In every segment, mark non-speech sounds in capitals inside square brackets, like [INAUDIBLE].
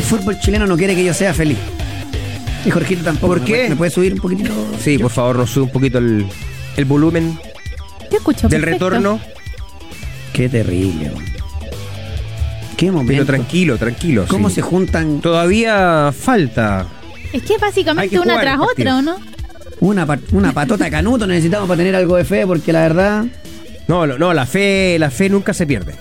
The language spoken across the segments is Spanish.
El fútbol chileno no quiere que yo sea feliz. Y Jorgito tampoco. ¿Por ¿Me qué? puede- ¿Me puede subir un poquitito? Sí, por favor, nos sube un poquito el, el volumen Te escucho. del perfecto. retorno. Qué terrible. Qué momento. Pero tranquilo, tranquilo. ¿Cómo sí. se juntan Todavía falta. Es que básicamente que una tras otra, ¿o no? una, pa- una patota de canuto? Necesitamos para tener algo de fe, porque la verdad. No, no, la fe, la fe nunca se pierde.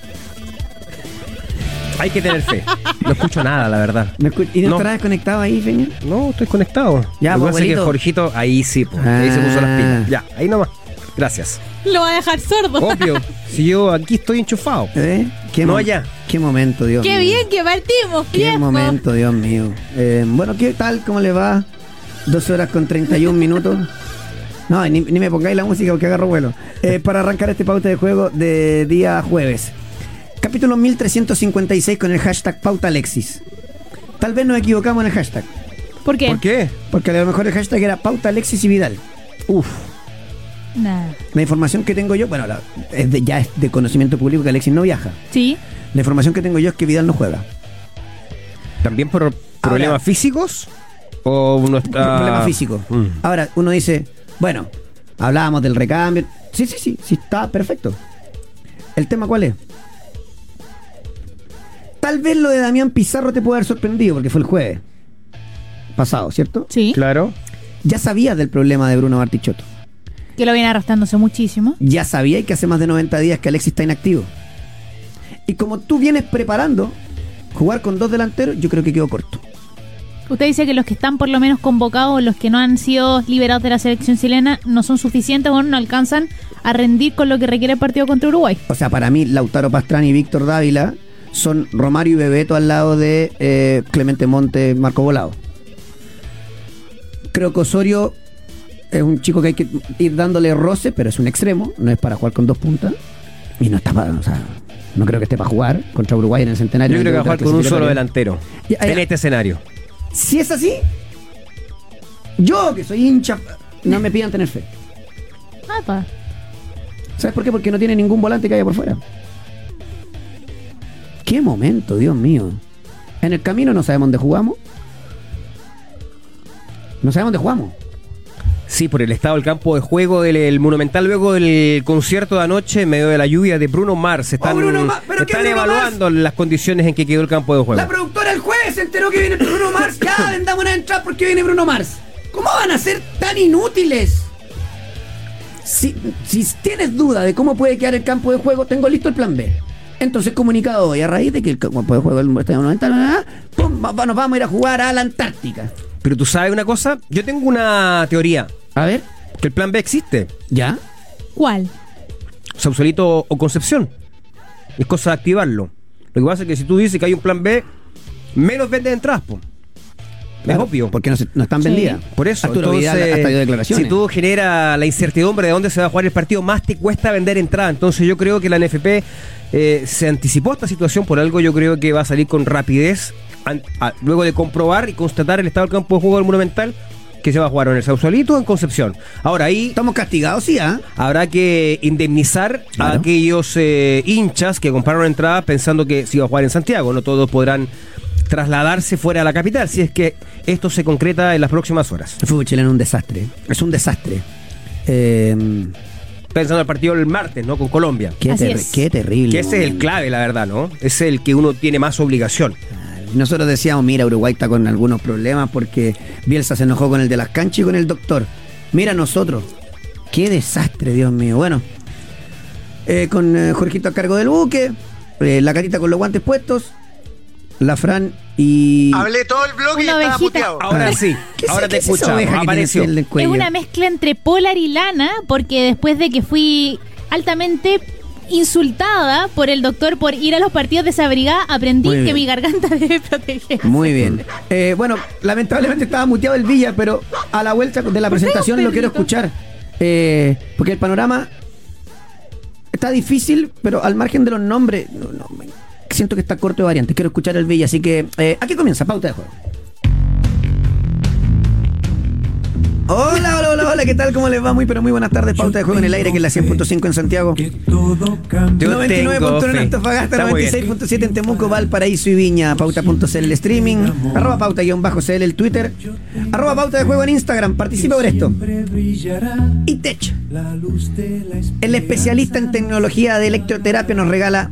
Hay que tener fe. [LAUGHS] No escucho nada, la verdad. ¿me escu- ¿Y no, No. estarás desconectado ahí, Feña? No, estoy conectado. Ya, Lo que pues, pasa es que. Jorgito, ahí sí, pues, ahí se puso las Ah. pilas. Ya, ahí nomás. Gracias. Lo va a dejar sordo. Obvio, [LAUGHS] si yo aquí estoy enchufado. ¿Eh? ¿Qué No allá. Qué momento, Dios Qué mío. bien que partimos, Qué viejo. momento, Dios mío. Eh, bueno, ¿qué tal? ¿Cómo le va? 12 horas con 31 [LAUGHS] minutos. No, ni, ni me pongáis la música porque agarro vuelo. Eh, para arrancar este pauta de juego de día jueves. Capítulo 1356 con el hashtag Pauta Alexis. Tal vez nos equivocamos en el hashtag. ¿Por qué? ¿Por qué? Porque a lo mejor el hashtag era Pauta Alexis y Vidal. Uf. Nada. La información que tengo yo, bueno, la- es de- ya es de conocimiento público que Alexis no viaja. Sí. La información que tengo yo es que Vidal no juega. ¿También por problemas físicos? ¿O no está... Problema físico. Mm. Ahora, uno dice, bueno, hablábamos del recambio. Sí, sí, sí, sí, está perfecto. ¿El tema cuál es? Tal vez lo de Damián Pizarro te puede haber sorprendido porque fue el jueves pasado, ¿cierto? Sí. Claro. Ya sabías del problema de Bruno Bartichotto. Que lo viene arrastrándose muchísimo. Ya sabías que hace más de 90 días que Alexis está inactivo. Y como tú vienes preparando jugar con dos delanteros, yo creo que quedó corto. Usted dice que los que están por lo menos convocados, los que no han sido liberados de la selección chilena, no son suficientes o no alcanzan a rendir con lo que requiere el partido contra Uruguay. O sea, para mí, Lautaro Pastrani y Víctor Dávila son Romario y Bebeto al lado de eh, Clemente Monte, Marco Volado. Creo que Osorio es un chico que hay que ir dándole roce, pero es un extremo, no es para jugar con dos puntas. Y no está para, o sea, no creo que esté para jugar contra Uruguay en el centenario. Yo creo que va a jugar con un solo delantero. En este escenario. Si es así, yo que soy hincha, no me pidan tener fe. ¿Sabes por qué? Porque no tiene ningún volante que haya por fuera. Qué momento, Dios mío. En el camino no sabemos dónde jugamos. No sabemos dónde jugamos. Sí, por el estado del campo de juego del el Monumental luego del concierto de anoche en medio de la lluvia de Bruno Mars. Están, ¡Oh, Bruno Mars! ¿Pero qué están Bruno evaluando las condiciones en que quedó el campo de juego. La productora el jueves se enteró que viene Bruno Mars. Ya [COUGHS] vendamos una entrada porque viene Bruno Mars. ¿Cómo van a ser tan inútiles? Si, si tienes duda de cómo puede quedar el campo de juego, tengo listo el plan B. Entonces, comunicado hoy, a raíz de que el campo de juego del Estadio Monumental, pum, va- nos vamos a ir a jugar a la Antártica. Pero tú sabes una cosa, yo tengo una teoría, A ver, que el plan B existe. ¿ya? ¿Cuál? Sausalito o Concepción. Es cosa de activarlo. Lo que pasa es que si tú dices que hay un plan B, menos venden entradas, po. Claro, es obvio. Porque no, se- no están Sí. vendidas. Por eso, Arturo entonces, Vidal hasta dio declaraciones. si tú generas la incertidumbre de dónde se va a jugar el partido, más te cuesta vender entrada. Entonces yo creo que la NFP eh, se anticipó a esta situación, por algo yo creo que va a salir con rapidez, an- a- luego de comprobar y constatar el estado del campo de juego del Monumental, que se va a jugar en el Sausalito o en Concepción. Ahora ahí Estamos castigados, sí, ¿ah? habrá que indemnizar a aquellos eh, hinchas que compraron entrada pensando que se iba a jugar en Santiago. No todos podrán trasladarse fuera de la capital, si es que esto se concreta en las próximas horas. El fútbol chileno es un desastre. Es un desastre. Eh, Pensando en el partido el martes, ¿no? Con Colombia. qué, Así terri- es. qué terrible. Que ese es el clave, la verdad, ¿no? Es el que uno tiene más obligación. Nosotros decíamos, mira, Uruguay está con algunos problemas porque Bielsa se enojó con el de las canchas y con el doctor. Mira nosotros. Qué desastre, Dios mío. Bueno, eh, con eh, Jorgito a cargo del buque, eh, la carita con los guantes puestos, la Fran y... Hablé todo el blog y Una estaba muteado. Ahora Ah. sí, ¿Qué es- ahora qué te es oveja que Apareció. cuello? Es una mezcla entre polar y lana, porque después de que fui altamente insultada por el doctor por ir a los partidos de esa brigada, aprendí que mi garganta [LAUGHS] debe proteger. Muy bien. Eh, bueno, lamentablemente estaba muteado el Villa, pero a la vuelta de la presentación lo quiero escuchar. Eh, porque el panorama está difícil, pero al margen de los nombres, no, no, siento que está corto de variantes. Quiero escuchar el Villa, así que eh, aquí comienza, pauta de juego. Hola, hola, hola, Hola, ¿qué tal? ¿Cómo les va? Muy, pero muy buenas tardes. Pauta de juego en el aire, que es la 100.5 en Santiago. Yo 99.1 en. Antofagasta, Está muy bien. 96.7 en Temuco, Valparaíso y Viña. Pauta.cl el streaming. Arroba pauta-cl el Twitter. Arroba pauta de juego en Instagram. Participa por esto. Y Tech. El especialista en tecnología de electroterapia nos regala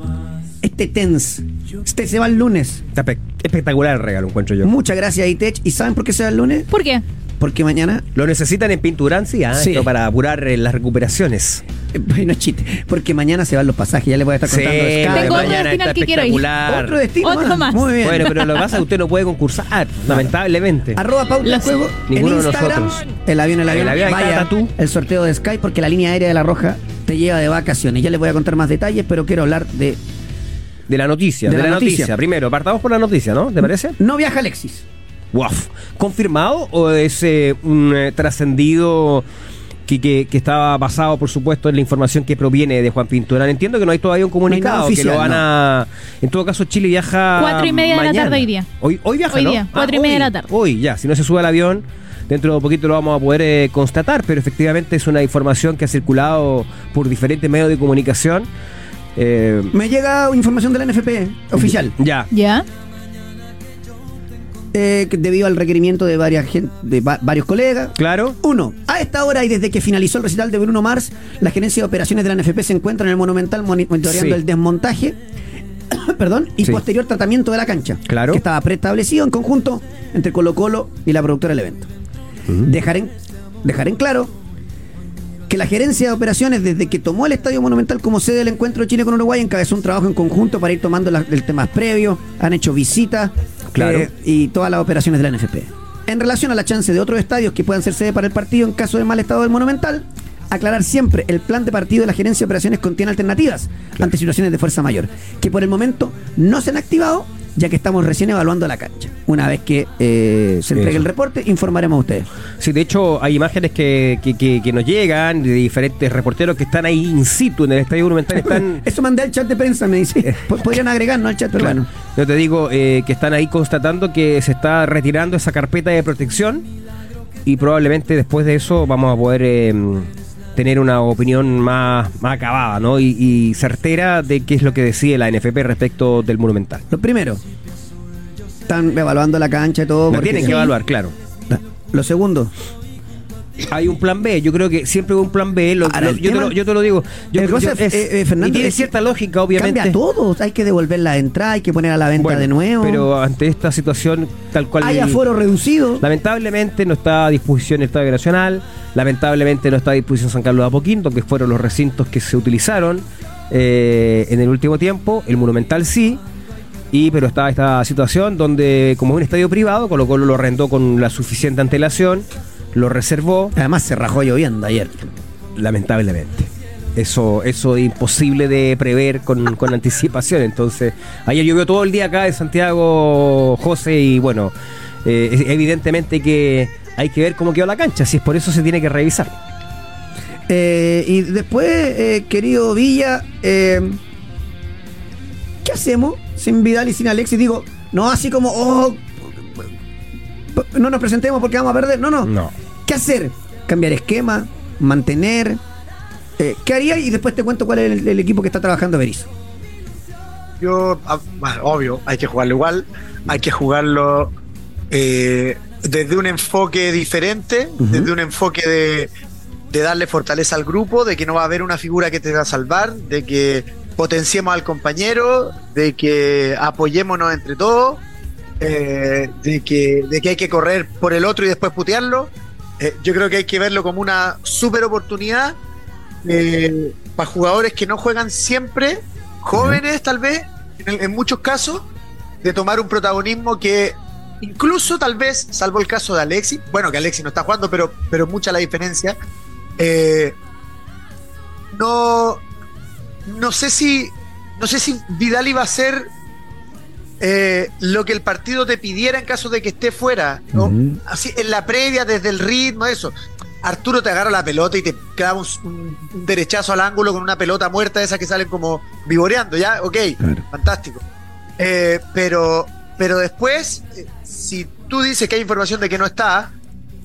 este TENS. Este se va el lunes. Está espe- espectacular el regalo, encuentro yo. Muchas gracias, Itech. ¿Y saben por qué se va el lunes? ¿Por qué? Porque mañana. Lo necesitan en Pinturancia, Sí. esto para apurar eh, las recuperaciones. eh, No es chiste. Porque mañana se van los pasajes. Ya les voy a estar Sí, contando. de Sky. Tengo otro mañana destino al que quiero ir. espectacular. Otro destino Otro más. Muy bien. Bueno, pero lo que pasa es que usted no puede concursar, lamentablemente. Arroba pauta juego Ninguno en de nosotros. El avión, el avión. El avión, Vaya, tú. el sorteo de Sky porque la línea aérea de La Roja te lleva de vacaciones. Ya les voy a contar más detalles, pero quiero hablar de... De la noticia, De de, la la noticia. noticia. Primero, partamos por la noticia, ¿no? ¿Te parece? No viaja Alexis. Waf. ¿Confirmado o es eh, un eh, trascendido que, que- que estaba basado, por supuesto, en la información que proviene de Juan Pinturán? Entiendo que no hay todavía un comunicado, oficial, que lo van no. a... En todo caso, Chile viaja Cuatro y media de la tarde hoy día. Hoy, hoy viaja, Hoy ¿no? día, cuatro y media de la tarde. Hoy, ya. Si no se sube al avión, dentro de poquito lo vamos a poder eh, constatar, pero efectivamente es una información que ha circulado por diferentes medios de comunicación. Eh, Me llega información de la NFP oficial. ya. ¿Ya? eh, debido al requerimiento de, varias gen- de va- varios colegas. Claro. Uno, a esta hora y desde que finalizó el recital de Bruno Mars, la gerencia de operaciones de la NFP se encuentra en el Monumental moni- monitoreando Sí. el desmontaje [COUGHS] perdón, y Sí. posterior tratamiento de la cancha, Claro. que estaba preestablecido en conjunto entre Colo Colo y la productora del evento. Dejar, en, dejar en claro que la gerencia de operaciones, desde que tomó el Estadio Monumental como sede del encuentro de Chile con Uruguay, encabezó un trabajo en conjunto para ir tomando las- el temas previos, han hecho visitas Claro. eh, y todas las operaciones de la NFP. En relación a la chance de otros estadios que puedan ser sede para el partido en caso de mal estado del Monumental, aclarar siempre, el plan de partido de la gerencia de operaciones contiene alternativas ante situaciones de fuerza mayor, que por el momento no se han activado, ya que estamos recién evaluando la cancha. Una vez que eh, se entregue Eso. el reporte, informaremos a ustedes. Sí, de hecho hay imágenes que, que, que- que nos llegan de diferentes reporteros que están ahí in situ en el Estadio Monumental. Están, [LAUGHS] Eso mandé al chat de prensa, me dice. Po- Podrían agregar, ¿no? Al chat, Claro. bueno. Yo te digo eh, que están ahí constatando que se está retirando esa carpeta de protección y probablemente después de eso vamos a poder eh, tener una opinión más, más acabada ¿no? y, y certera de qué es lo que decide la NFP respecto del Monumental. Lo primero, están evaluando la cancha y todo. Lo porque- tienen que evaluar, claro. Lo segundo, Hay un plan B, yo creo que siempre hay un plan B, lo- Ahora, lo- el yo, te lo, yo te lo digo. Yo, el cosa yo- es, eh, eh, Fernando, y tiene es cierta lógica, obviamente. cambia todo. Hay que devolver la entrada, hay que poner a la venta Bueno, de nuevo. Pero ante esta situación tal cual... hay aforo reducido. Lamentablemente no está a disposición el Estadio Nacional, lamentablemente no está a disposición San Carlos de Apoquinto, que fueron los recintos que se utilizaron eh, en el último tiempo, el Monumental sí, y pero está esta situación donde como es un estadio privado, Colo Colo lo arrendó con la suficiente antelación, lo reservó, Además se rajó lloviendo ayer. lamentablemente. Eso, eso es imposible de prever con, con anticipación. Entonces, ayer llovió todo el día acá en Santiago, José, y bueno, eh, evidentemente que hay que ver cómo quedó la cancha, si es por eso se tiene que revisar. Eh, y después, eh, querido Villa, eh, ¿qué hacemos sin Vidal y sin Alexis? Digo, no así como, oh, no nos presentemos porque vamos a perder. No, no. No. ¿Qué hacer? Cambiar esquema, mantener. Eh, ¿Qué haría? Y después te cuento cuál es el, el equipo que está trabajando Berizzo. Yo, ah, bueno, obvio, hay que jugarlo igual, hay que jugarlo eh, desde un enfoque diferente, desde un enfoque de, de darle fortaleza al grupo, de que no va a haber una figura que te va a salvar, de que potenciemos al compañero, de que apoyémonos entre todos, eh, de, que, de que hay que correr por el otro y después putearlo. Eh, yo creo que hay que verlo como una super oportunidad eh, para jugadores que no juegan siempre, jóvenes tal vez, en, en muchos casos, de tomar un protagonismo que incluso tal vez, salvo el caso de Alexis, bueno que Alexis no está jugando, pero, pero mucha la diferencia, no, no sé si, no sé si Vidal iba a ser eh, lo que el partido te pidiera en caso de que esté fuera, así en la previa, desde el ritmo, eso. Arturo te agarra la pelota y te clava un, derechazo al ángulo con una pelota muerta, esas que salen como vivoreando, ¿ya? Ok, Claro. fantástico. Eh, pero, pero después, eh, si tú dices que hay información de que no está,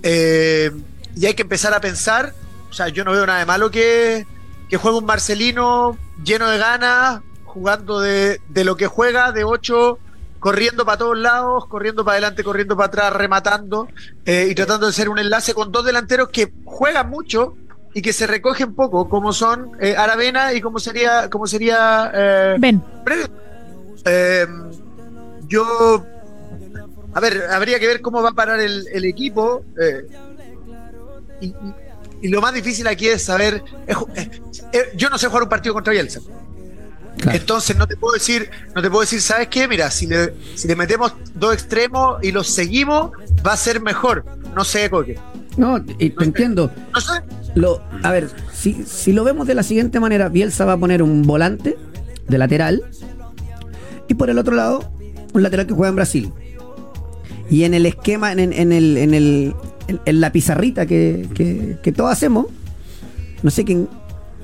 eh, y hay que empezar a pensar, o sea, yo no veo nada de malo que, que juegue un Marcelino lleno de ganas, jugando de, de lo que juega, de 8, corriendo para todos lados, corriendo para adelante, corriendo para atrás, rematando eh, y tratando de ser un enlace con dos delanteros que juegan mucho y que se recogen poco, como son eh, Aravena y como sería, como sería eh, Ven. Pre- eh, yo, a ver, habría que ver cómo va a parar el, el equipo. eh, y, y- lo más difícil aquí es saber. es eh, eh, yo no sé jugar un partido contra Bielsa. Claro. Entonces no te puedo decir, no te puedo decir, ¿sabes qué? Mira, si le, si le metemos dos extremos y los seguimos, va a ser mejor. No sé, Coque. No, y te entiendo. No sé. Lo, a ver, si, si lo vemos de la siguiente manera, Bielsa va a poner un volante de lateral y por el otro lado un lateral que juega en Brasil. Y en el esquema, en, en- en el, en, el, en, en la pizarrita que, que, que todos hacemos, no sé quién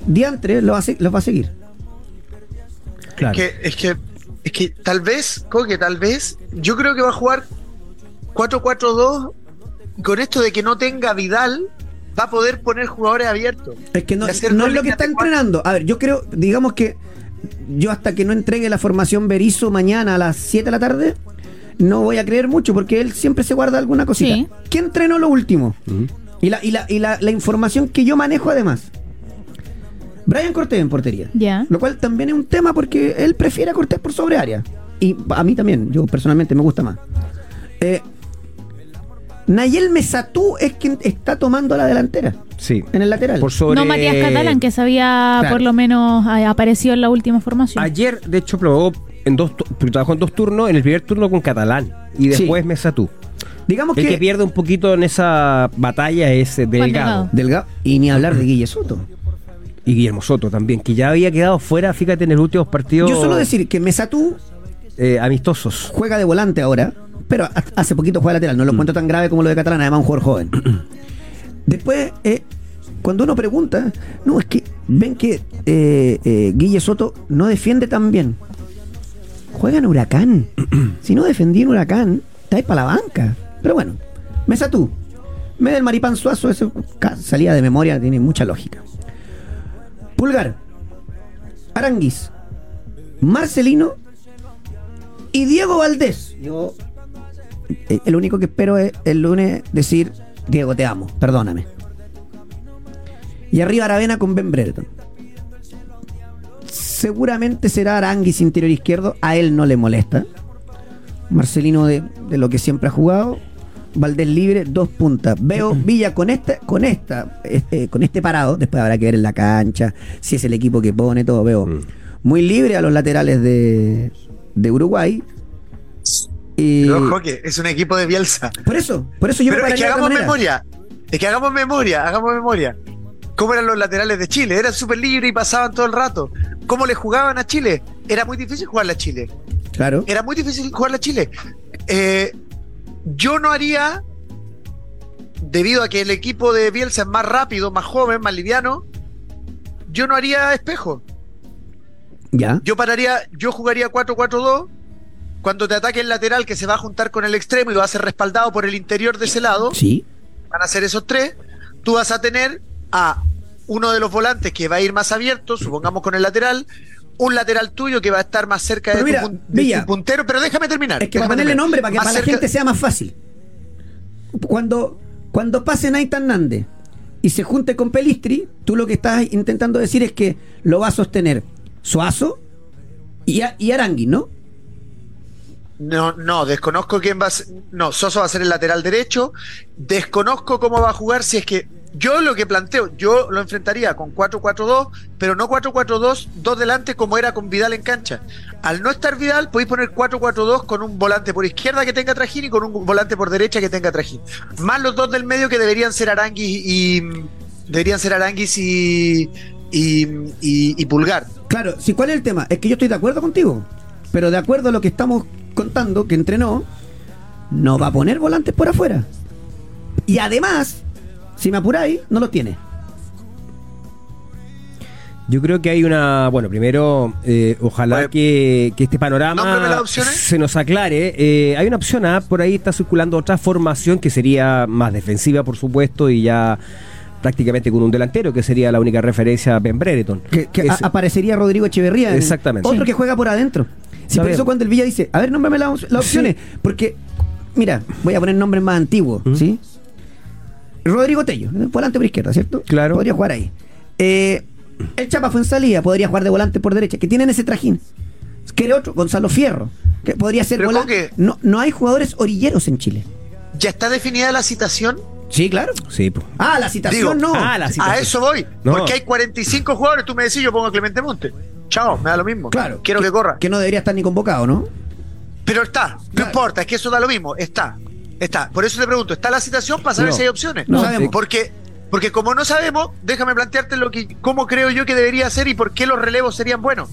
diantre lo va a, se- los va a seguir. Claro. Que, es que es que tal vez, Coque, tal vez, yo creo que va a jugar 4-4-2 y con esto de que no tenga Vidal, va a poder poner jugadores abiertos. Es que no, es lo que está entrenando. A ver, yo creo, digamos que yo hasta que no entregue la formación Berizo mañana a las 7 de la tarde, no voy a creer mucho porque él siempre se guarda alguna cosita. Sí. ¿Qué entrenó lo último? Y, la, y, la, y la, la información que yo manejo además. Brian Cortés en portería. Ya. Lo cual también es un tema porque él prefiere a Cortés por sobre área. Y a mí también, yo personalmente me gusta más. Eh, Nayel Mesatú es quien está tomando la delantera Sí. en el lateral. Por sobre... No Matías Catalán, que se había Claro. por lo menos eh, aparecido en la última formación. Ayer, de hecho, probó en dos, trabajó en dos turnos, en el primer turno con Catalán y Sí. después Mesatú. Digamos El que, que pierde un poquito en esa batalla es eh, Delgado. Delgado. Y ni hablar de Guille Soto. Y Guillermo Soto también, que ya había quedado fuera, fíjate, en los últimos partidos Yo solo decir que Mesatú eh, amistosos. juega de volante ahora, pero ha- hace poquito juega lateral. No lo encuentro tan grave como lo de Catalán, además un jugador joven. [CLEARS THROAT] Después, eh, cuando uno pregunta, no, es que ven que eh, eh, Guille Soto no defiende tan bien. Juega [CLEARS THROAT] en Huracán. si no defendía en Huracán, está ahí para la banca. Pero bueno, Mesatú. Me del Maripán Suazo, eso salía de memoria, tiene mucha lógica. Pulgar, Aranguis, Marcelino y Diego Valdés. Yo, eh, el único que espero es el lunes decir, Diego, te amo, perdóname. Y arriba Aravena con Ben Brereton. Seguramente será Aranguis interior izquierdo, a él no le molesta. Marcelino de, de lo que siempre ha jugado. Valdés libre, dos puntas. Veo [CLEARS THROAT] Villa con esta, con esta, este, con este parado. Después habrá que ver en la cancha, si es el equipo que pone, todo. Veo Mm. muy libre a los laterales de, de Uruguay. Y Pero, es un equipo de Bielsa. por eso, por eso yo Pero me es que hagamos memoria. Es que hagamos memoria, hagamos memoria. ¿Cómo eran los laterales de Chile? Eran súper libres y pasaban todo el rato. ¿Cómo le jugaban a Chile? Era muy difícil jugarle a Chile. Claro. Era muy difícil jugarle a Chile. Eh, yo no haría, debido a que el equipo de Bielsa es más rápido, más joven, más liviano, yo no haría espejo. Ya. Yo pararía, yo jugaría 4-4-2. Cuando te ataque el lateral que se va a juntar con el extremo y va a ser respaldado por el interior de ese lado, Sí. van a ser esos tres, tú vas a tener a uno de los volantes que va a ir más abierto, supongamos con el lateral, un lateral tuyo que va a estar más cerca de, mira, tu, de Villa, tu puntero, pero déjame terminar. Es que para ponerle terminar. nombre, para que Más para la gente sea más fácil. Cuando, cuando pase Nathan Nande y se junte con Pelistri, tú lo que estás intentando decir es que lo va a sostener Suazo y, a- y Arangui, ¿no? No, no, desconozco quién va a ser. No, Soso va a ser el lateral derecho. Desconozco cómo va a jugar si es que. Yo lo que planteo, yo lo enfrentaría con 4-4-2, pero no 4-4-2, dos delante como era con Vidal en cancha. Al no estar Vidal, podéis poner 4-4-2 con un volante por izquierda que tenga trajín y con un volante por derecha que tenga trajín. Más los dos del medio que deberían ser Aranguis y. Deberían ser Aranguis y. y, y- y Pulgar. Claro, si cuál es el tema, es que yo estoy de acuerdo contigo, pero de acuerdo a lo que estamos contando, que entrenó, no va a poner volantes por afuera. Y además, si me apuráis, no los tiene. Yo creo que hay una. Bueno, primero, eh, ojalá Bueno, que, que este panorama se nos aclare. Eh, hay una opción A, por ahí está circulando otra formación que sería más defensiva, por supuesto, y ya prácticamente con un delantero, que sería la única referencia a Ben Brereton. Que, que Es- a- aparecería Rodrigo Echeverría. en- Exactamente. Otro Sí. que juega por adentro. Si por eso cuando el Villa dice, a ver, nómbrame las, las opciones. Porque, mira, voy a poner nombres más antiguos, ¿Mm? ¿sí? Rodrigo Tello, volante por izquierda, ¿cierto? Claro. Podría jugar ahí. Eh, el Chapa fue en salida, podría jugar de volante por derecha, que tienen ese trajín. Quiere otro, Gonzalo Fierro, que podría ser Pero volante. No, no hay jugadores orilleros en Chile. ¿Ya está definida la citación? Sí, claro. Sí, po. Ah, la citación Digo, no. ah, la citación. A eso voy. No. Porque hay 45 jugadores. Tú me decís, yo pongo a Clemente Monte. Chao, me da lo mismo. Claro. Quiero que, corra. Que no debería estar ni convocado, ¿no? Pero está. No Claro. importa, es que eso da lo mismo. Está. Está. Por eso te pregunto, ¿está la citación para saber No. si hay opciones? No sabemos. Porque, porque como no sabemos, déjame plantearte lo que, cómo creo yo que debería ser y por qué los relevos serían buenos.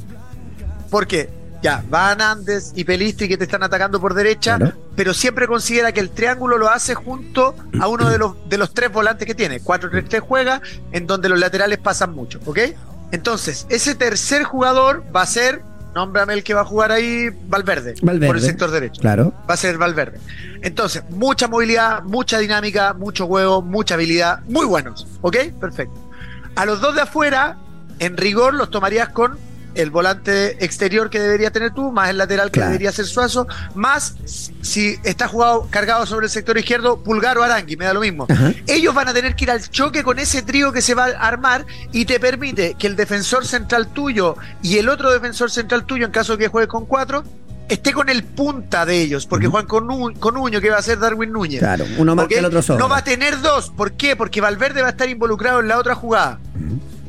Porque ya, Van Andes y Pelistri que te están atacando por derecha, Claro. pero siempre considera que el triángulo lo hace junto a uno de los, de los tres volantes que tiene. 4-3-3 juega, en donde los laterales pasan mucho, ¿ok? Entonces, ese tercer jugador va a ser, nómbrame el que va a jugar ahí, Valverde, Valverde. por el sector derecho Claro. va a ser Valverde. Entonces, mucha movilidad, mucha dinámica, mucho juego, mucha habilidad, muy buenos, ¿ok? Perfecto. A los dos de afuera, en rigor, los tomarías con el volante exterior que debería tener tú, más el lateral que Claro. debería ser Suazo, más si está jugado cargado sobre el sector izquierdo, Pulgar o Arangui, me da lo mismo. Ajá. Ellos van a tener que ir al choque con ese trío que se va a armar y te permite que el defensor central tuyo y el otro defensor central tuyo, en caso de que juegue con cuatro, esté con el punta de ellos, porque juegan con, con Uño, que va a ser Darwin Núñez. Claro, uno más que el otro sobra. No va a tener dos. ¿Por qué? Porque Valverde va a estar involucrado en la otra jugada.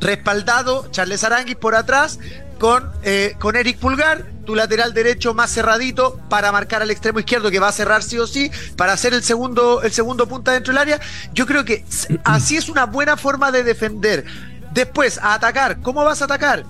Respaldado Charles Aranguis por atrás con, eh, con Eric Pulgar, tu lateral derecho más cerradito para marcar al extremo izquierdo que va a cerrar sí o sí, para hacer el segundo, el segundo punta dentro del área. Yo creo que así es una buena forma de defender. Después, a atacar. ¿Cómo vas a atacar?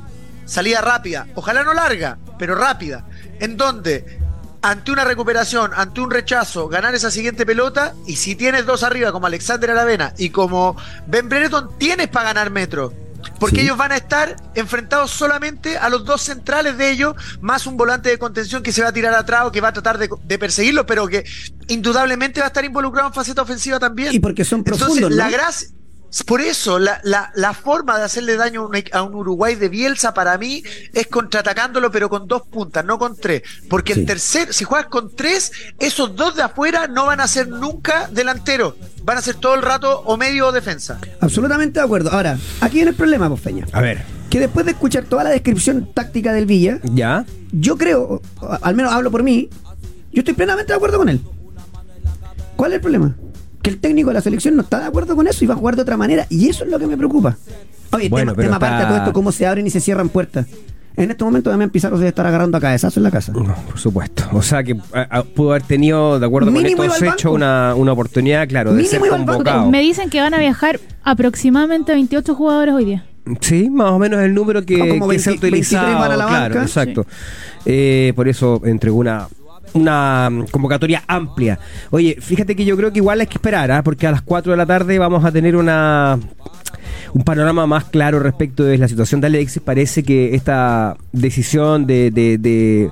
Salida rápida, ojalá no larga, pero rápida. En donde ante una recuperación, ante un rechazo, ganar esa siguiente pelota y si tienes dos arriba como Alexander Aravena y como Ben Brereton, tienes para ganar metro. Porque Sí. ellos van a estar enfrentados solamente a los dos centrales de ellos, más un volante de contención que se va a tirar atrás o que va a tratar de, de perseguirlo, pero que indudablemente va a estar involucrado en faceta ofensiva también. Y porque son profundos, Entonces, la ¿no? gracia. Por eso, la, la, la forma de hacerle daño a un, a un Uruguay de Bielsa para mí es contraatacándolo, pero con dos puntas, no con tres. Porque Sí. el tercer, si juegas con tres, esos dos de afuera no van a ser nunca delanteros. Van a ser todo el rato o medio o defensa. Absolutamente de acuerdo. Ahora, aquí viene el problema, Peña. A ver, Que después de escuchar toda la descripción táctica del Villa, ya. yo creo, al menos hablo por mí, yo estoy plenamente de acuerdo con él. ¿Cuál es el problema? Que el técnico de la selección no está de acuerdo con eso y va a jugar de otra manera. Y eso es lo que me preocupa. Oye, Bueno, tema, tema aparte a todo esto, cómo se abren y se cierran puertas. En este momento Damián Pizarro debe estar agarrando a cabezazo en la casa. No, por supuesto. O sea que a- a- pudo haber tenido, de acuerdo Mínimo con estos hechos, una, una oportunidad, claro, de Mínimo ser convocado. Me dicen que van a viajar aproximadamente 28 jugadores hoy día. Sí, más o menos el número que, como que se ha 20 23 utilizado. van a la claro, banca. exacto. Eh, por eso entregó una una mm, convocatoria amplia. Oye, fíjate que yo creo que igual hay que esperar, ¿ah? porque a las 4 de la tarde vamos a tener una un panorama más claro respecto de la situación de Alexis. Parece que esta decisión de, de, de,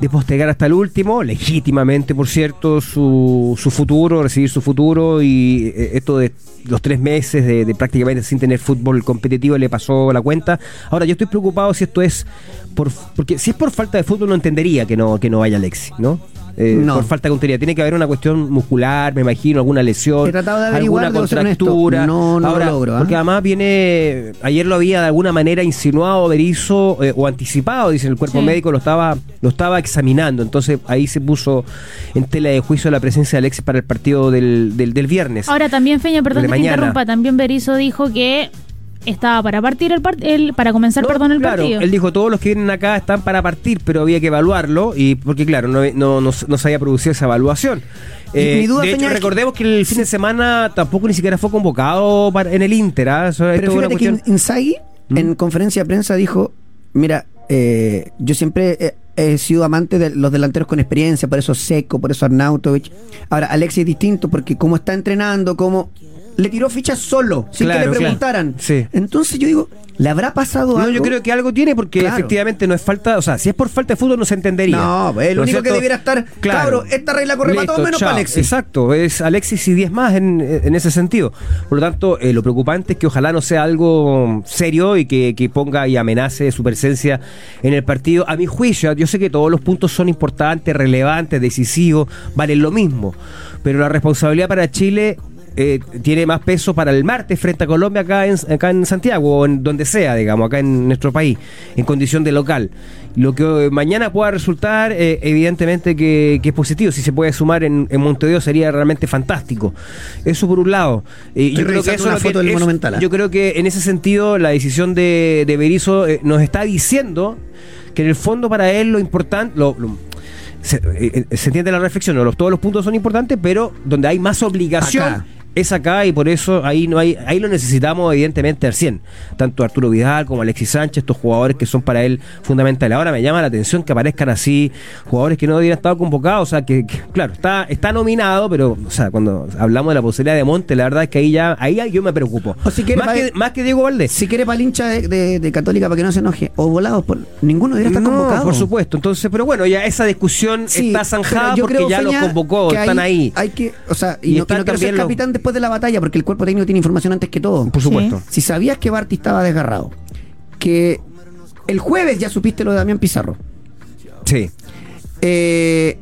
de postergar hasta el último, legítimamente, por cierto, su, su futuro, recibir su futuro y eh, esto de los tres meses de, de prácticamente sin tener fútbol competitivo le pasó la cuenta. Ahora, yo estoy preocupado si esto es por porque si es por falta de fútbol no entendería que no que no vaya Alexis, ¿no? Eh, No. Por falta de puntería. Tiene que haber una cuestión muscular, me imagino, alguna lesión, He tratado de averiguar, alguna contractura. No, no lo Ahora, logro, ¿ah? Porque además viene, ayer lo había de alguna manera insinuado Berizzo eh, o anticipado, dice el cuerpo Sí. médico lo estaba lo estaba examinando, entonces ahí se puso en tela de juicio la presencia de Alexis para el partido del, del, del viernes. Ahora también, Feña, perdón que te interrumpa, también Berizzo dijo que estaba para partir el, part- el para comenzar, No, perdón, el claro, partido. Él dijo, todos los que vienen acá están para partir, pero había que evaluarlo, y porque claro, no, no, no, no se había producido esa evaluación. Eh, Mi duda, de hecho, Peña, recordemos que el fin de semana tampoco ni siquiera fue convocado para- en el Inter. ¿ah? Eso Pero fíjate que Inzaghi ¿Mm? en conferencia de prensa dijo, mira, eh, yo siempre he, sido amante de los delanteros con experiencia, por eso Seco, por eso Arnautovic. Ahora, Alexis es distinto porque como está entrenando, como le tiró fichas solo, sin Claro, que le claro. preguntaran. Sí. Entonces yo digo, ¿le habrá pasado No, algo? yo creo que algo tiene porque Claro. efectivamente no es falta, o sea, si es por falta de fútbol no se entendería. No, el ¿No único que debiera estar, cabro, esta regla corre para todos menos chao. para Alexis. Exacto, es Alexis y 10 más en, en ese sentido. Por lo tanto, eh, lo preocupante es que ojalá no sea algo serio y que, que ponga y amenace su presencia en el partido. A mi juicio, yo sé que todos los puntos son importantes, relevantes, decisivos, valen lo mismo, pero la responsabilidad para Chile eh, tiene más peso para el martes frente a Colombia acá en, acá en Santiago o en donde sea, digamos, acá en nuestro país, en condición de local. Lo que eh, mañana pueda resultar, eh, evidentemente que, que es positivo. Si se puede sumar en, en Montevideo sería realmente fantástico. Eso por un lado. Eh, Estoy revisando una es lo foto del es- Monumental, ¿ah? Yo creo que en ese sentido la decisión de, de Berizzo eh, nos está diciendo que en el fondo para él lo importante... Lo, lo- se, se entiende la reflexión, ¿no? Los- todos los puntos son importantes, pero donde hay más obligación Acá. Es acá y por eso ahí no hay ahí lo necesitamos evidentemente al 100 tanto Arturo Vidal como Alexis Sánchez estos jugadores que son para él fundamentales. Ahora me llama la atención que aparezcan así jugadores que no habían estado convocados o sea que, que, claro está está nominado pero o sea cuando hablamos de la posibilidad de Monte la verdad es que ahí ya ahí yo me preocupo. O si quiere más, que, más que Diego Valdés. Si quiere hincha de, de- de Católica para que no se enoje, o volados, por, ninguno debería estar no, convocado. por supuesto. Entonces pero bueno ya esa discusión Sí, está zanjada porque creo, ya los Feña, convocó que están ahí Hay que, o sea, y, Y no, están no también los- capitán después de la batalla, porque el cuerpo técnico tiene información antes que todo. por supuesto Si sabías que Barty estaba desgarrado, que el jueves ya supiste lo de Damián Pizarro. sí Eh,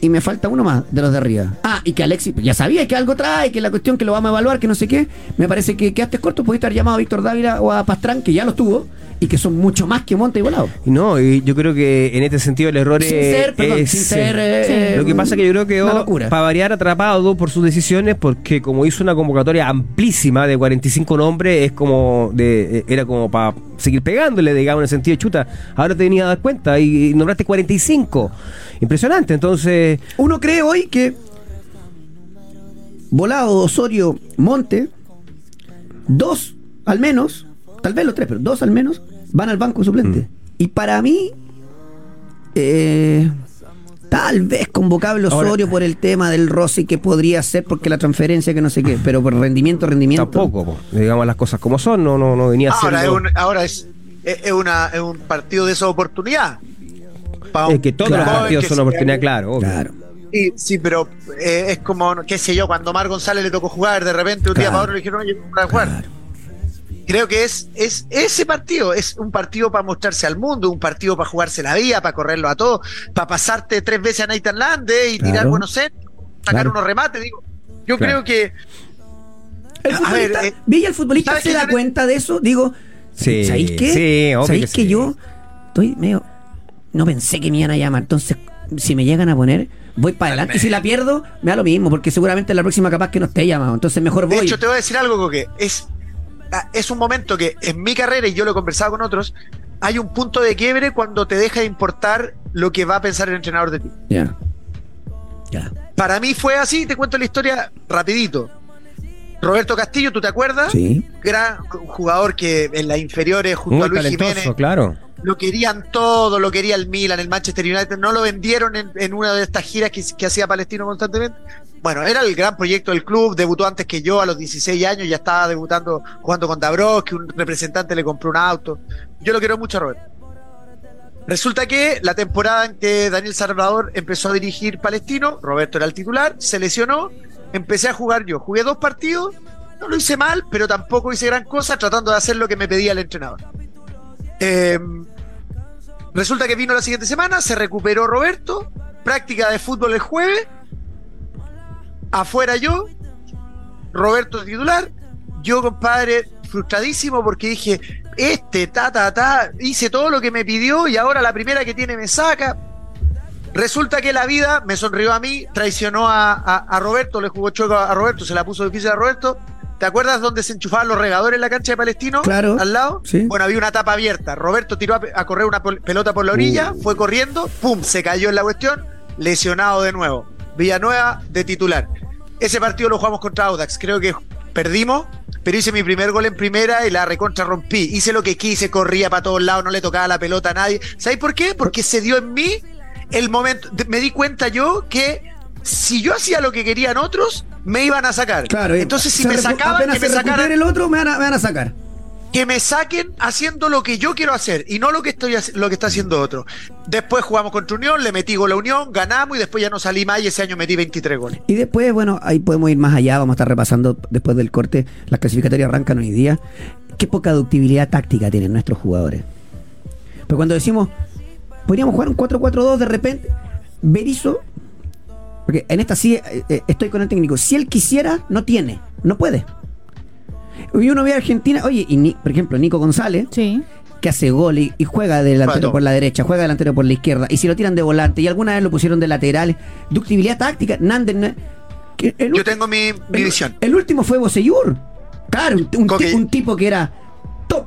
y me falta uno más de los de arriba. Ah, y que Alexis, ya sabía que algo trae, que la cuestión que lo vamos a evaluar, que no sé qué. Me parece que quedaste corto, pudiste haber llamado a Víctor Dávila o a Pastrán, que ya los tuvo, y que son mucho más que Monte y Volado. Y No, y yo creo que en este sentido el error Sin es. ser, perdón, es- sin ser, sí. eh, Lo que pasa es que yo creo que quedó, para variar, atrapado por sus decisiones, porque como hizo una convocatoria amplísima de 45 nombres, es como. de era como para seguir pegándole, digamos, en el sentido de chuta. Ahora te venía a dar cuenta y, y nombraste 45. Impresionante, entonces. Uno cree hoy que Volado, Osorio, Monte, dos al menos, tal vez los tres, pero dos al menos, van al banco suplente. Mm. Y para mí, eh, tal vez convocable Ahora- Osorio por el tema del Rossi que podría ser porque la transferencia que no sé qué, pero por rendimiento, rendimiento. Tampoco, po. digamos las cosas como son, no, no, no venía Ahora, es siendo. un, ahora es, es, es una, es un partido de esa oportunidad. Un Es que todos los partidos son una oportunidad, claro. obvio. Claro. Sí, sí, pero eh, es como, qué sé yo, cuando Mar González le tocó jugar, de repente un día para otro le dijeron, oye, para jugar. Claro. Creo que es, es ese partido, es un partido para mostrarse al mundo, un partido para jugarse la vida, para correrlo a todos, para pasarte tres veces a Nathan Lande y tirar buenos centros, sacar Claro. unos remates. Digo, yo Claro. creo que El A ver, eh, Villa, el futbolista ¿sabes se da cuenta de eso. Digo, Sí, ¿sabéis qué? sí, obvio ¿Sabéis que que, sí. yo estoy medio. No pensé que me iban a llamar. Entonces, si me llegan a poner, voy para adelante. Y si la pierdo, me da lo mismo, porque seguramente la próxima capaz que no esté llamado. Entonces, mejor De voy. hecho, te voy a decir algo, que es, es un momento que en mi carrera, y yo lo he conversado con otros, hay un punto de quiebre cuando te deja de importar lo que va a pensar el entrenador de ti. Ya. Para mí fue así, te cuento la historia rapidito. Roberto Castillo, ¿tú te acuerdas? Sí. Gran jugador que en las inferiores junto a Muy Luis talentoso, Jiménez claro. lo querían todo, lo quería el Milan, el Manchester United, no lo vendieron en, en una de estas giras que, que hacía Palestino constantemente. Bueno, era el gran proyecto del club, debutó antes que yo, a los 16 años, ya estaba debutando jugando con Dabrowski, un representante le compró un auto. Yo lo quiero mucho a Roberto. Resulta que la temporada en que Daniel Salvador empezó a dirigir Palestino, Roberto era el titular, se lesionó, empecé a jugar yo. Jugué dos partidos, no lo hice mal, pero tampoco hice gran cosa, tratando de hacer lo que me pedía el entrenador. Eh, resulta que vino la siguiente semana, se recuperó Roberto, práctica de fútbol el jueves, afuera yo, Roberto titular, yo compadre frustradísimo porque dije, este, ta, ta, ta, hice todo lo que me pidió y ahora la primera que tiene me saca. Resulta que la vida me sonrió a mí, traicionó a, a- a Roberto, le jugó choco a Roberto, se la puso difícil a Roberto. ¿Te acuerdas dónde se enchufaban los regadores en la cancha de Palestino? Claro. Al lado. Sí. Bueno, había una tapa abierta. Roberto tiró a, correr una pelota por la orilla, Uh. fue corriendo, pum, se cayó en la cuestión, lesionado de nuevo. Villanueva de titular. Ese partido lo jugamos contra Audax. Creo que perdimos, pero hice mi primer gol en primera y la recontra rompí. Hice lo que quise, corría para todos lados, no le tocaba la pelota a nadie. ¿Sabes por qué? Porque se dio en mí el momento. Me di cuenta yo que si yo hacía lo que querían otros, me iban a sacar. Claro, Entonces, si me sacaban, que me sacaran, el otro, me van, a, me van a sacar. que me saquen haciendo lo que yo quiero hacer y no lo que estoy lo que está haciendo otro. Después jugamos contra Unión, le metí gol a Unión, ganamos y después ya no salí más y ese año metí 23 goles. Y después, bueno, ahí podemos ir más allá, vamos a estar repasando después del corte, las clasificatorias arrancan hoy día. Qué poca ductibilidad táctica tienen nuestros jugadores. Pero cuando decimos, podríamos jugar un 4-4-2 de repente, Berizzo, porque en esta sí eh, eh, estoy con el técnico, si él quisiera, no tiene, no puede. Y uno ve a Argentina, oye, y ni- por ejemplo, Nico González, Sí. que hace gol y, y juega de delantero Pato. por la derecha, juega delantero por la izquierda, y si lo tiran de volante, y alguna vez lo pusieron de lateral, ductibilidad táctica, Nández que el Yo tengo mi, mi el, visión. el último fue Boseyur. Claro, un tipo que era top.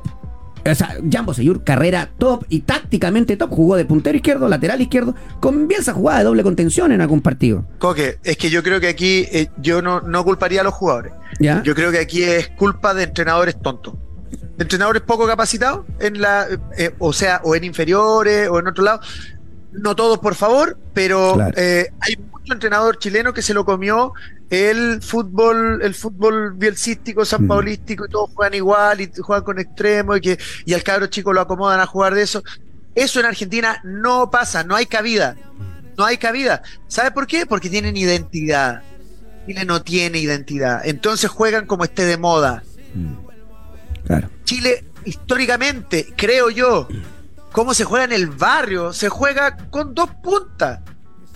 O sea, Jan Boseyur, carrera top y tácticamente top. Jugó de puntero izquierdo, lateral izquierdo. Con Bielsa jugaba de doble contención en algún partido. Coque, es que yo creo que aquí eh, yo no, no culparía a los jugadores. ¿Ya? Yo creo que aquí es culpa de entrenadores tontos. De entrenadores poco capacitados, en la, eh, o sea, o en inferiores o en otro lado. No todos, por favor, pero Claro. eh, hay mucho entrenador chileno que se lo comió el fútbol, el fútbol bielcístico, Mm. sanpaulístico, y todos juegan igual y juegan con extremo y que y al cabro chico lo acomodan a jugar de eso. Eso en Argentina no pasa, no hay cabida. No hay cabida. ¿Sabe por qué? Porque tienen identidad. Chile no tiene identidad. Entonces juegan como esté de moda. Claro. Chile, históricamente, creo yo, cómo se juega en el barrio, se juega con dos puntas.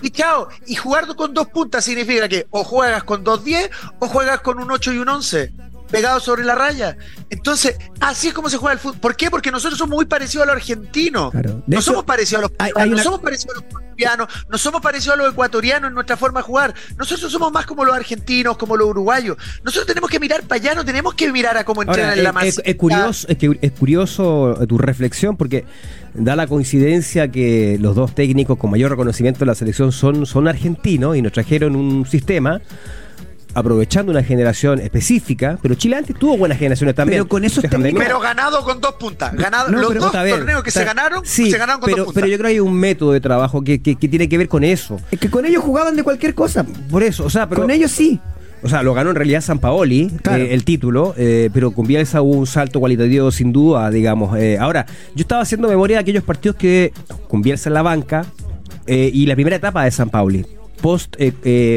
Y chao, y jugar con dos puntas significa que o juegas con dos 10 o juegas con un 8 y un 11 pegados sobre la raya. Entonces, así es como se juega el fútbol. ¿Por qué? Porque nosotros somos muy parecidos a los argentinos. Claro. No hecho, somos parecidos a los hay- no una- somos parecidos a los colombianos, no somos parecidos a los ecuatorianos en nuestra forma de jugar. Nosotros somos más como los argentinos, como los uruguayos. Nosotros tenemos que mirar para allá, no tenemos que mirar a cómo entrenan en la es, es- curioso, es, que- es curioso tu reflexión porque da la coincidencia que los dos técnicos con mayor reconocimiento de la selección son, son argentinos y nos trajeron un sistema aprovechando una generación específica, pero Chile antes tuvo buenas generaciones también. Pero con esos Pero ganado con dos puntas. Ganado, No, los pero- dos torneos que está- se ganaron, sí, se ganaron con pero, dos puntas. pero yo creo que hay un método de trabajo que, que- que tiene que ver con eso. Es que con ellos jugaban de cualquier cosa. Por eso, o sea, pero con ellos sí. O sea, lo ganó en realidad San Paoli, Claro. eh, el título, eh, pero con Bielsa hubo un salto cualitativo sin duda, digamos. Eh, ahora, yo estaba haciendo memoria de aquellos partidos que con Bielsa en la banca y la primera etapa de San Paoli, post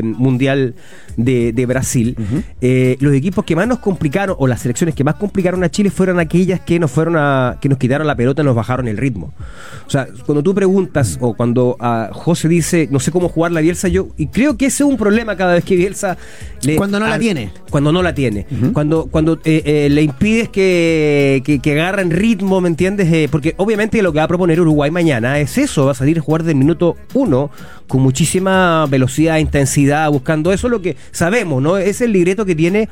Mundial de, de Brasil, eh, los equipos que más nos complicaron, o las selecciones que más complicaron a Chile fueron aquellas que nos fueron a, que nos quitaron la pelota y nos bajaron el ritmo. O sea, cuando tú preguntas, o cuando ah, José dice, no sé cómo jugar la Bielsa, yo, y creo que ese es un problema cada vez que Bielsa le- Cuando no la tiene. Cuando no la tiene. Cuando, cuando eh, eh, le impides que, que, que agarren ritmo, ¿me entiendes? Eh, porque obviamente lo que va a proponer Uruguay mañana es eso, va a salir a jugar del minuto uno con muchísima velocidad, intensidad, buscando eso, lo que sabemos, ¿no? Es el libreto que tiene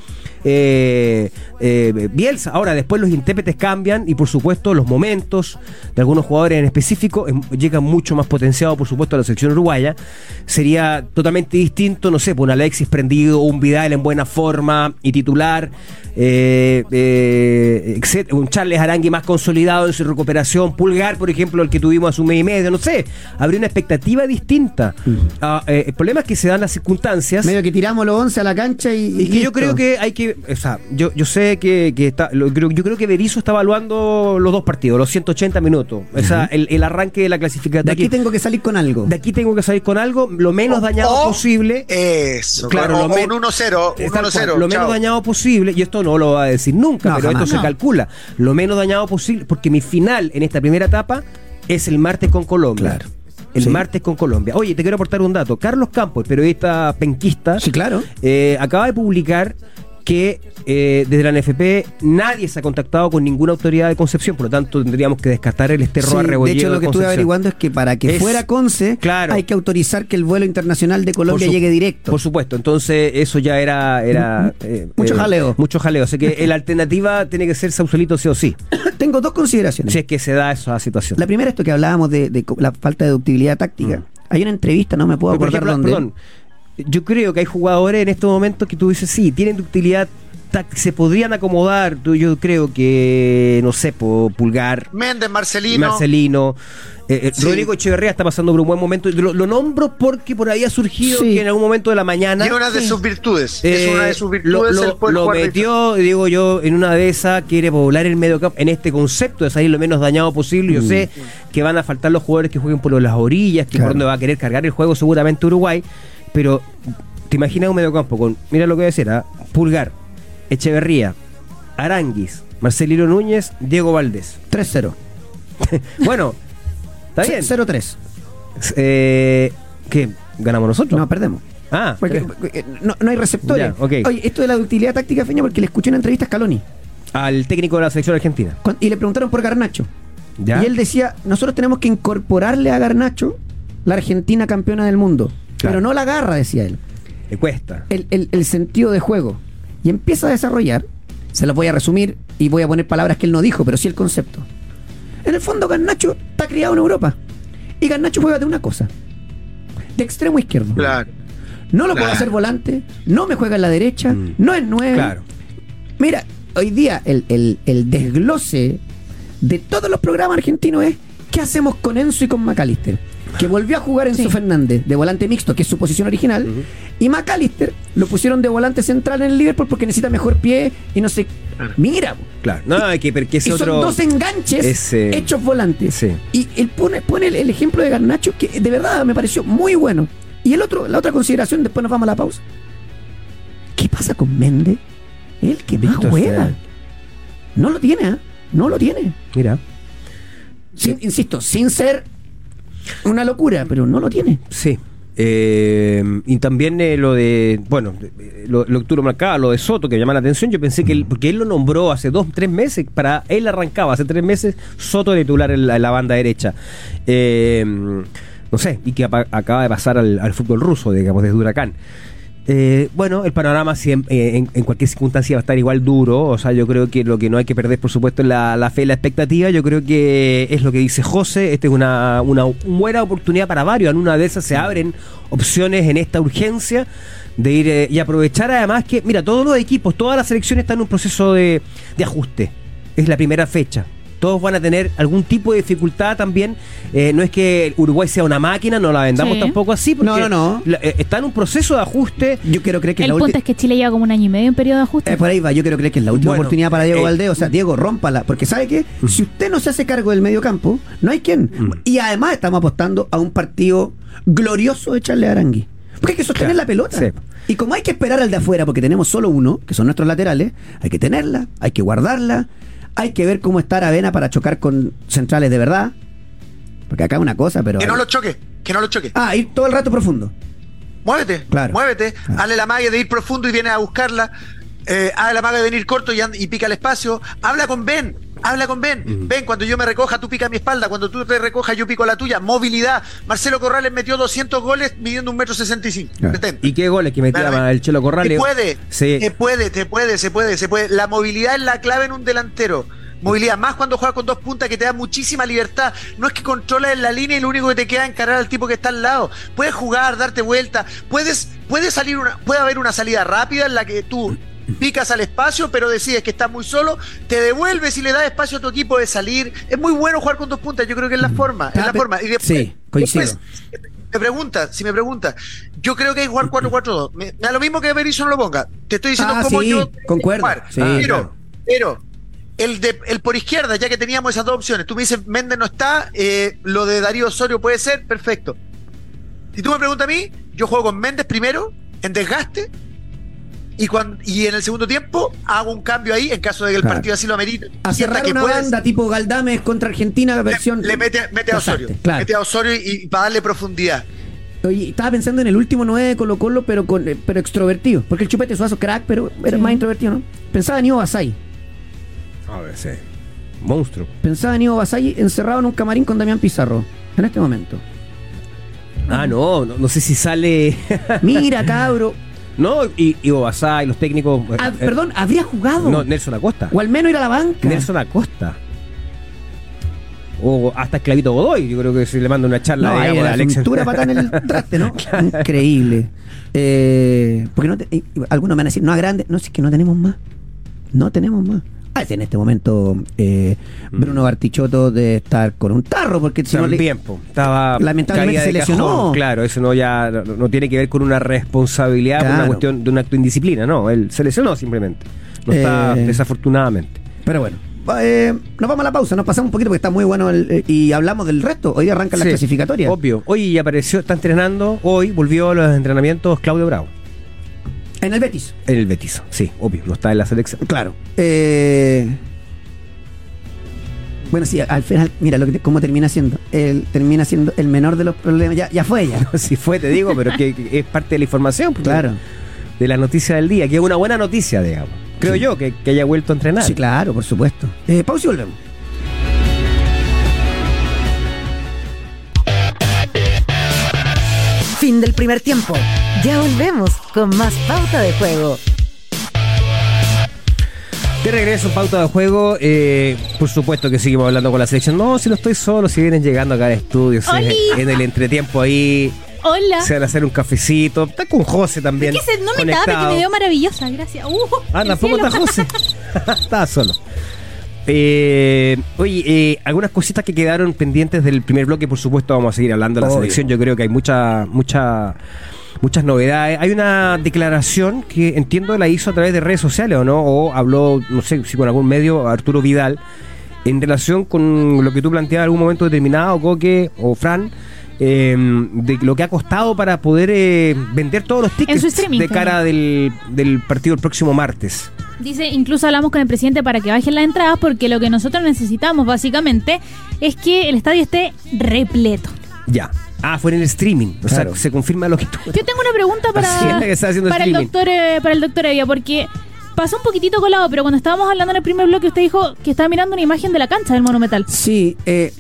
eh, eh, Bielsa. Ahora, después los intérpretes cambian y por supuesto los momentos de algunos jugadores en específico em, llegan mucho más potenciados, por supuesto, a la selección uruguaya. Sería totalmente distinto, no sé, pues un Alexis prendido, un Vidal en buena forma y titular, eh, eh, un Charles Arangui más consolidado en su recuperación, Pulgar, por ejemplo, el que tuvimos hace un mes y medio, no sé, habría una expectativa distinta. Ah, el problema es que se dan las circunstancias. Medio que tiramos los 11 a la cancha y. Y que yo creo que hay que, o sea, yo, yo sé que, que está, lo- creo- yo creo que Berizzo está evaluando los dos partidos, los 180 minutos, o sea, el, el arranque de la De clasificatoria. aquí tengo que salir con algo. de aquí tengo que salir con algo lo menos dañado O- posible. Eso, Claro, lo O, men- un 1-0, un Tal cual, 1-0. lo menos chao. dañado posible, y esto no lo va a decir nunca, No, pero jamás. esto se calcula, lo menos dañado posible, porque mi final en esta primera etapa es el martes con Colombia. Claro. El Sí. martes con Colombia. Oye, te quiero aportar un dato. Carlos Campos, el periodista penquista, Sí, claro. eh, acaba de publicar que eh, desde la NFP nadie se ha contactado con ninguna autoridad de Concepción, por lo tanto tendríamos que descartar el esterro Sí, a de hecho, lo que estuve averiguando es que para que Es- fuera Conce, Claro. hay que autorizar que el vuelo internacional de Colombia su- llegue directo. Por supuesto, entonces eso ya era... era eh, Mucho eh, jaleo. Mucho jaleo. Así que la alternativa tiene que ser Sausalito sí o sí, [COUGHS] Tengo dos consideraciones. si es que se da esa situación. La primera, esto que hablábamos de, la falta de ductibilidad táctica. Mm. Hay una entrevista, no me puedo Pero, por acordar ejemplo, dónde. perdón, yo creo que hay jugadores en estos momentos que tú dices, sí, tienen ductilidad se podrían acomodar, tú- yo creo que, no sé, Pulgar, Méndez, Marcelino. Marcelino. eh, eh, Sí. Rodrigo Echeverría está pasando por un buen momento. Lo, lo nombro porque por ahí ha surgido Sí. que en algún momento de la mañana. Y una de Sí. sus virtudes. eh, es una de sus virtudes lo- metió, digo yo, en una de esas, quiere poblar el medio campo, en este concepto de salir lo menos dañado posible. Yo Mm. sé que van a faltar los jugadores que jueguen por las orillas, que Claro. por donde va a querer cargar el juego seguramente Uruguay, pero te imaginas un medio campo con, mira lo que voy a decir, ¿ah? Pulgar, Echeverría, Aranguis, Marcelino Núñez, Diego Valdés. 3-0. [LAUGHS] bueno, está bien. 0-3. Eh, ¿Qué? ¿Ganamos nosotros? No, perdemos. ah, Porque, porque no, no hay receptores. Ya, ok. Oye, esto de la utilidad táctica, Feña, porque le escuché una entrevista a Scaloni al técnico de la selección argentina. y le preguntaron por Garnacho. ¿Ya? Y él decía, nosotros tenemos que incorporarle a Garnacho la Argentina campeona del mundo. Claro. Pero no la garra, decía él. Le cuesta. El, el- el sentido de juego. Y empieza a desarrollar, se los voy a resumir y voy a poner palabras que él no dijo, pero sí el concepto. En el fondo, Garnacho está criado en Europa. Y Garnacho juega de una cosa. De extremo izquierdo. Claro. No lo puedo hacer volante, no me juega en la derecha, Mm. no es nueve. Claro. Mira, hoy día el, el- el desglose de todos los programas argentinos es ¿qué hacemos con Enzo y con McAllister? Que volvió a jugar Enzo Sí. Fernández de volante mixto, que es su posición original, y McAllister lo pusieron de volante central en el Liverpool porque necesita mejor pie y no sé. Mira, Claro. No, hay que porque y ese son dos enganches ese- hechos volantes. Sí. Y él pone, pone el, el ejemplo de Garnacho que de verdad me pareció muy bueno. Y el otro, la otra consideración, después nos vamos a la pausa. ¿Qué pasa con Méndez? El que más juega. No lo tiene, ¿ah? No lo tiene. Mira. Sin- insisto, sin ser una locura, pero no lo tiene. Sí. Eh, y también eh, lo de, bueno, lo, lo que tú lo marcabas, lo de Soto, que llama la atención, yo pensé que él, porque él lo nombró hace dos, tres meses, para él arrancaba hace tres meses Soto de titular en la, banda derecha. Eh, no sé, y que acaba de pasar al, al fútbol ruso, digamos, desde Huracán. Eh, bueno, el panorama siem- eh, en, cualquier circunstancia va a estar igual duro. O sea, yo creo que lo que no hay que perder, por supuesto, es la, fe y la expectativa. Yo creo que es lo que dice José. Esta es una, una buena oportunidad para varios. En una de esas se abren opciones en esta urgencia de ir eh, y aprovechar además que, mira, todos los equipos, todas las selecciones están en un proceso de ajuste. Es la primera fecha. Todos van a tener algún tipo de dificultad también. Eh, no es que Uruguay sea una máquina, no la vendamos Sí. tampoco así. Porque No, no, no. la- eh, está en un proceso de ajuste. Yo quiero creer que El la punto es que Chile lleva como un año y medio en periodo de ajuste. Eh, por ahí va, yo quiero creer que es la última Bueno, oportunidad para Diego eh, Valdés. O sea, Diego, rómpala. Porque ¿sabe qué? Si usted no se hace cargo del medio campo, no hay quien. Mm. Y además estamos apostando a un partido glorioso de Charles Arangui. Porque hay que sostener Claro, la pelota. sí. Y como hay que esperar al de afuera, porque tenemos solo uno, que son nuestros laterales, hay que tenerla, hay que guardarla, hay que ver cómo está Aravena para chocar con centrales de verdad. Porque acá una cosa, pero. Que no lo choque, que no lo choque. Ah, ir todo el rato profundo. Muévete, Claro. muévete, Claro. hazle la magia de ir profundo y viene a buscarla. Eh, hazle la magia de venir corto y, y pica el espacio. Habla con Ben, habla con Ben. Ben, cuando yo me recoja, tú pica mi espalda. Cuando tú te recojas, yo pico la tuya. Movilidad. Marcelo Corrales metió 200 goles midiendo un metro sesenta y cinco. Claro. ¿Y qué goles que metía Claro. el Chelo Corrales? Te puede, Sí. te puede, te puede, se puede, se puede. La movilidad es la clave en un delantero. Movilidad, más cuando juegas con dos puntas que te da muchísima libertad. No es que controlas en la línea y lo único que te queda es encarar al tipo que está al lado. Puedes jugar, darte vuelta, puedes, puede salir una, puede haber una salida rápida en la que tú picas al espacio, pero decides que estás muy solo, te devuelves y le das espacio a tu equipo de salir. Es muy bueno jugar con dos puntas, yo creo que es la forma, es Ah, la forma. Y después- sí, coincido. después, me pregunta, si me pregunta, yo creo que hay que jugar 4-4-2. Me, me da lo mismo que Berizzo no lo ponga. Te estoy diciendo Ah, cómo sí, yo concuerdo. jugar. Sí, pero, claro. pero el de el por izquierda, ya que teníamos esas dos opciones, tú me dices Méndez no está, eh, lo de Darío Osorio puede ser, perfecto. Si tú me preguntas a mí, yo juego con Méndez primero, en desgaste, y, cuando, y en el segundo tiempo hago un cambio ahí en caso de que el Claro. partido así lo amerite. A cerrar que una puedes, banda tipo Galdames contra Argentina, le, versión. le mete, mete a Osorio. Claro. Mete a Osorio y, y para darle profundidad. Oye, estaba pensando en el último 9 de Colo Colo, pero, con, eh, pero extrovertido. Porque el Chupete Suazo, crack, pero era Sí. más introvertido, ¿no? Pensaba en Ivo Basay. A ver, sí. Monstruo. Pensaba en Ivo Basay encerrado en un camarín con Damián Pizarro. En este momento. Ah, no, no, no sé si sale. Mira, cabro. [LAUGHS] no, y, y Obasay, los técnicos. eh, Ah, eh, perdón, habría jugado. No, Nelson Acosta. o al menos ir a la banca. Nelson Acosta. O hasta Esclavito Godoy, yo creo que si le manda una charla No, ahí digamos, de de la Alex. patada en el [LAUGHS] traste, ¿no? Increíble. Eh, porque no te- eh, algunos me van a decir, no a grande, no sé, es que no tenemos más. No tenemos más. Ah, en este momento eh, Bruno Bartichotto de estar con un tarro, porque si no le- También, po, estaba Lamentablemente caída se lesionó. cajón, claro, eso no ya no, no tiene que ver con una responsabilidad, con una cuestión de un acto de indisciplina, no, él se lesionó simplemente. No está Eh, desafortunadamente. Pero bueno, va, eh, nos vamos a la pausa, nos pasamos un poquito porque está muy bueno el- eh, y hablamos del resto. Hoy arrancan las Sí, clasificatorias. Obvio. Hoy apareció, está entrenando, hoy volvió a los entrenamientos Claudio Bravo. En el Betis. En el Betis, sí, obvio, no está en la selección. Claro. Eh, bueno, sí, al final, mira lo que cómo termina siendo. Él termina siendo el menor de los problemas. Ya, ya fue ya. si [LAUGHS] fue, te digo, pero que, que es parte de la información. porque- Claro. De la noticia del día, que es una buena noticia, digamos. Creo Sí. yo, que, que haya vuelto a entrenar. Sí, claro, por supuesto. Eh, pausa y volvemos. Fin del primer tiempo. Ya volvemos con más pauta de juego. De regreso, pauta de juego. eh, por supuesto que seguimos hablando con la selección. No, si no estoy solo, si vienen llegando acá al estudio, en el entretiempo ahí Hola. se van a hacer un cafecito. Está con José también. ¿Qué se, no me tape, conectado. que me veo maravillosa, gracias. Uh, Ah, el tampoco cielo. está José. [LAUGHS] [LAUGHS] Estaba solo. Eh, oye, eh, algunas cositas que quedaron pendientes del primer bloque, por supuesto, vamos a seguir hablando de la Obvio. selección. Yo creo que hay mucha, mucha, muchas novedades. Hay una declaración que entiendo la hizo a través de redes sociales, ¿o no? O habló, no sé si con algún medio, Arturo Vidal, en relación con lo que tú planteabas en algún momento determinado, Coque o Fran. eh, de lo que ha costado para poder eh, vender todos los tickets de cara del, del partido el próximo martes. Dice, incluso hablamos con el presidente para que bajen las entradas porque lo que nosotros necesitamos básicamente es que el estadio esté repleto. Ya. Ah, fue en el streaming. O Claro. sea, se confirma lo que tú. Yo tengo una pregunta para, que está para el doctor eh, para el doctor Evia porque pasó un poquitito colado, pero cuando estábamos hablando en el primer bloque usted dijo que estaba mirando una imagen de la cancha del Monumental. Sí, eh,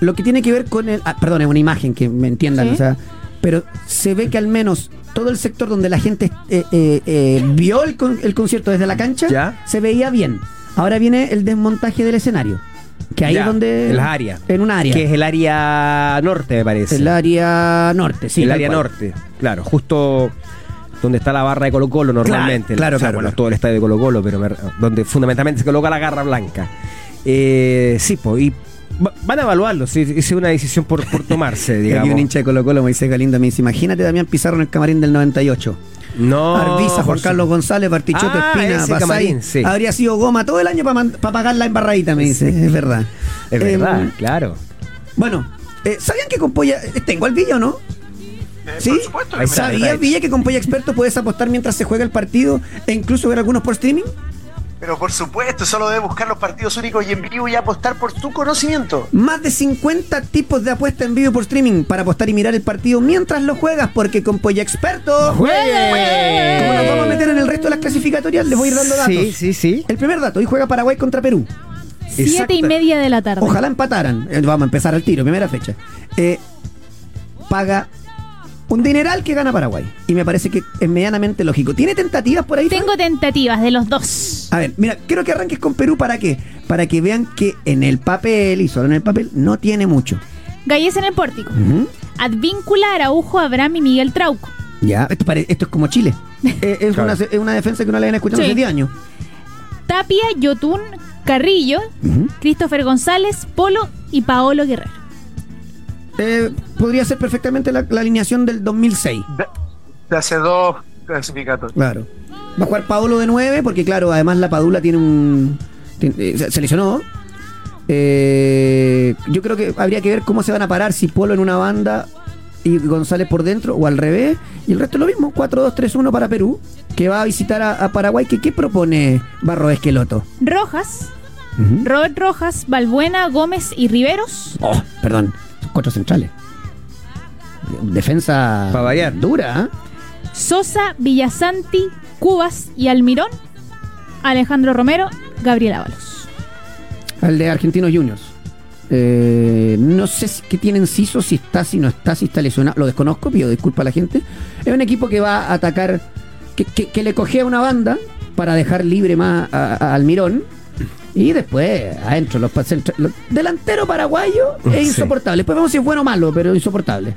lo que tiene que ver con el. ah, perdón, es una imagen que me entiendan, Sí. o sea. Pero se ve que al menos todo el sector donde la gente eh, eh, eh, vio el, con- el concierto desde la cancha Ya. se veía bien. Ahora viene el desmontaje del escenario. Que ahí Ya, es donde. en las áreas. En un área. Que es el área norte, me parece. el área norte, sí. el área cual. norte. Claro, justo donde está la barra de Colo Colo normalmente. claro, O sea, claro, bueno, claro. todo el estadio de Colo Colo, pero me- donde fundamentalmente se coloca la garra blanca. Eh, sí, pues, y va- van a evaluarlo, si si es una decisión por, por tomarse, Y [LAUGHS] Aquí digamos. un hincha de Colo Colo, Moisés Galindo, me dice, imagínate Damián Pizarro en el camarín del 98. No, Arbiza, Juan Carlos González, Bartichotto, Ah, Espina, ese Basay. camarín, sí. Habría sido goma todo el año para pagar la embarradita, me dice. Es verdad. Es verdad, Em, claro. Bueno, eh, ¿sabían que con Polla... eh, ¿Tengo al Villa o no? ¿Sí? por supuesto ¿Sabías. Villa, que con Polla Experto puedes apostar mientras se juega el partido e incluso ver algunos por streaming? Pero por supuesto, solo debes buscar los partidos únicos y en vivo y apostar por tu conocimiento. Más de 50 tipos de apuesta en vivo por streaming para apostar y mirar el partido mientras lo juegas, porque con Polla Experto... Como nos vamos a meter en el resto de las clasificatorias, les voy a ir dando datos. Sí, sí, sí. El primer dato, hoy juega Paraguay contra Perú. Siete Exacto. y media de la tarde. Ojalá empataran. Eh, Vamos a empezar al tiro, primera fecha. Eh, paga un dineral que gana Paraguay. Y me parece que es medianamente lógico. ¿Tiene tentativas por ahí? Fran? Tengo tentativas de los dos. A ver, mira, quiero que arranques con Perú para qué? Para que vean que en el papel, y solo en el papel, no tiene mucho. Gallés en el pórtico. Advíncula, Araujo, Abraham y Miguel Trauco. Ya, esto, pare- esto es como Chile. [LAUGHS] Eh, es, Claro. una, es una defensa que no la habían escuchado Sí. hace 10 años. Tapia, Yotún, Carrillo. Christopher González, Polo y Paolo Guerrero. Eh, podría ser perfectamente la, la alineación del 2006. De, de hace dos clasificatorios. Claro. Va a jugar Paolo de 9, porque claro, además la Padula tiene un. tiene- eh, se se lesionó. Eh, yo creo que habría que ver cómo se van a parar, si Polo en una banda y González por dentro, o al revés. Y el resto es lo mismo, 4-2-3-1 para Perú, que va a visitar a, a Paraguay. Que, ¿Qué propone Barro Esqueloto? Rojas. Robert Rojas, Balbuena, Gómez y Riveros. Oh, perdón, cuatro centrales. Defensa Pa' variar. dura, ¿eh? Sosa, Villasanti, Cubas y Almirón. Alejandro Romero, Gabriel Ábalos. Al de Argentinos Juniors. Eh, no sé si, qué tiene Enciso, si está, si no está, si está lesionado. Lo desconozco, pido disculpa a la gente. Es un equipo que va a atacar, que, que- que le cogea una banda para dejar libre más a, a Almirón. Y después, adentro, los, los delantero paraguayo [LAUGHS] es Sí. insoportable. Después vemos si es bueno o malo, pero insoportable.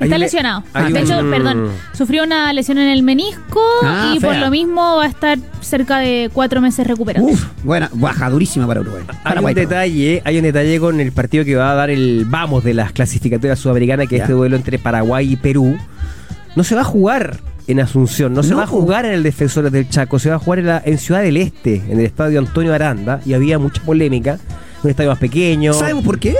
Está lesionado. de un- hecho, perdón, sufrió una lesión en el menisco Ah, y por lo mismo va a estar cerca de cuatro meses recuperado. Uf, buena, baja durísima para Uruguay. Hay Paraguay, un detalle, hay un detalle con el partido que va a dar el vamos de las clasificatorias sudamericanas, que es este duelo entre Paraguay y Perú. No se va a jugar en Asunción, no se No. va a jugar en el Defensores del Chaco, se va a jugar en, la- en Ciudad del Este, en el estadio Antonio Aranda, y había mucha polémica. Un estadio más pequeño. ¿Sabemos por qué?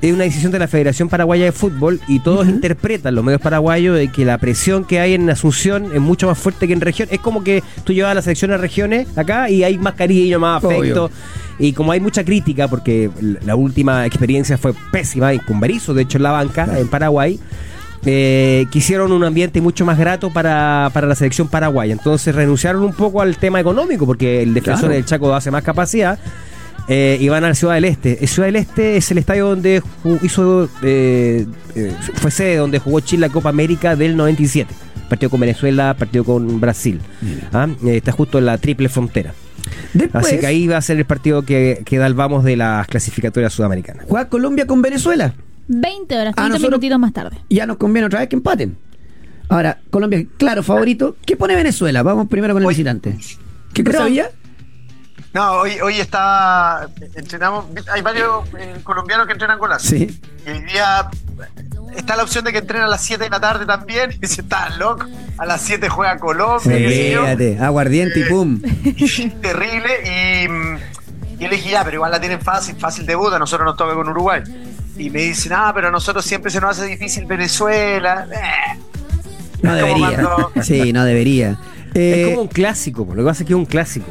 Es una decisión de la Federación Paraguaya de Fútbol y todos interpretan, los medios paraguayos, de que la presión que hay en Asunción es mucho más fuerte que en región. Es como que tú llevas a la selección a regiones acá y hay más cariño, más afecto. Obvio. Y como hay mucha crítica, porque la última experiencia fue pésima, y con Berizzo, de hecho, en la banca, en Paraguay, eh, quisieron un ambiente mucho más grato para, para la selección paraguaya. Entonces renunciaron un poco al tema económico, porque el defensor Claro. del Chaco hace más capacidad. eh, y van a Ciudad del Este. El Ciudad del Este es el estadio donde hizo eh, eh, fue sede donde jugó Chile la Copa América del 97. Partido con Venezuela, partido con Brasil. Ah, eh, está justo en la triple frontera. Después, Así que ahí va a ser el partido que, que da el vamos de las clasificatorias sudamericanas. juega Colombia con Venezuela. 20 horas, 30 Ah, nosotros- minutitos más tarde. Ya nos conviene otra vez que empaten. Ahora, Colombia, claro, favorito. ¿Qué pone Venezuela? Vamos primero con el Hoy- visitante. ¿Qué cosa había? No, hoy, hoy está. Entrenamos. Hay varios eh, colombianos que entrenan con la Sí. Y hoy día está la opción de que entrenen a las 7 de la tarde también. [LAUGHS] Y si están locos, a las 7 juega Colombia. Fíjate, aguardiente y pum. Terrible. Y, mm, y le dije, ya, pero igual la tienen fácil, fácil debut. A nosotros nos toca con Uruguay. Y me dicen, ah, pero a nosotros siempre se nos hace difícil Venezuela. Eh, No debería. cuando- [LAUGHS] Sí, no debería. es Eh, como un clásico, po, lo que pasa es que es un clásico.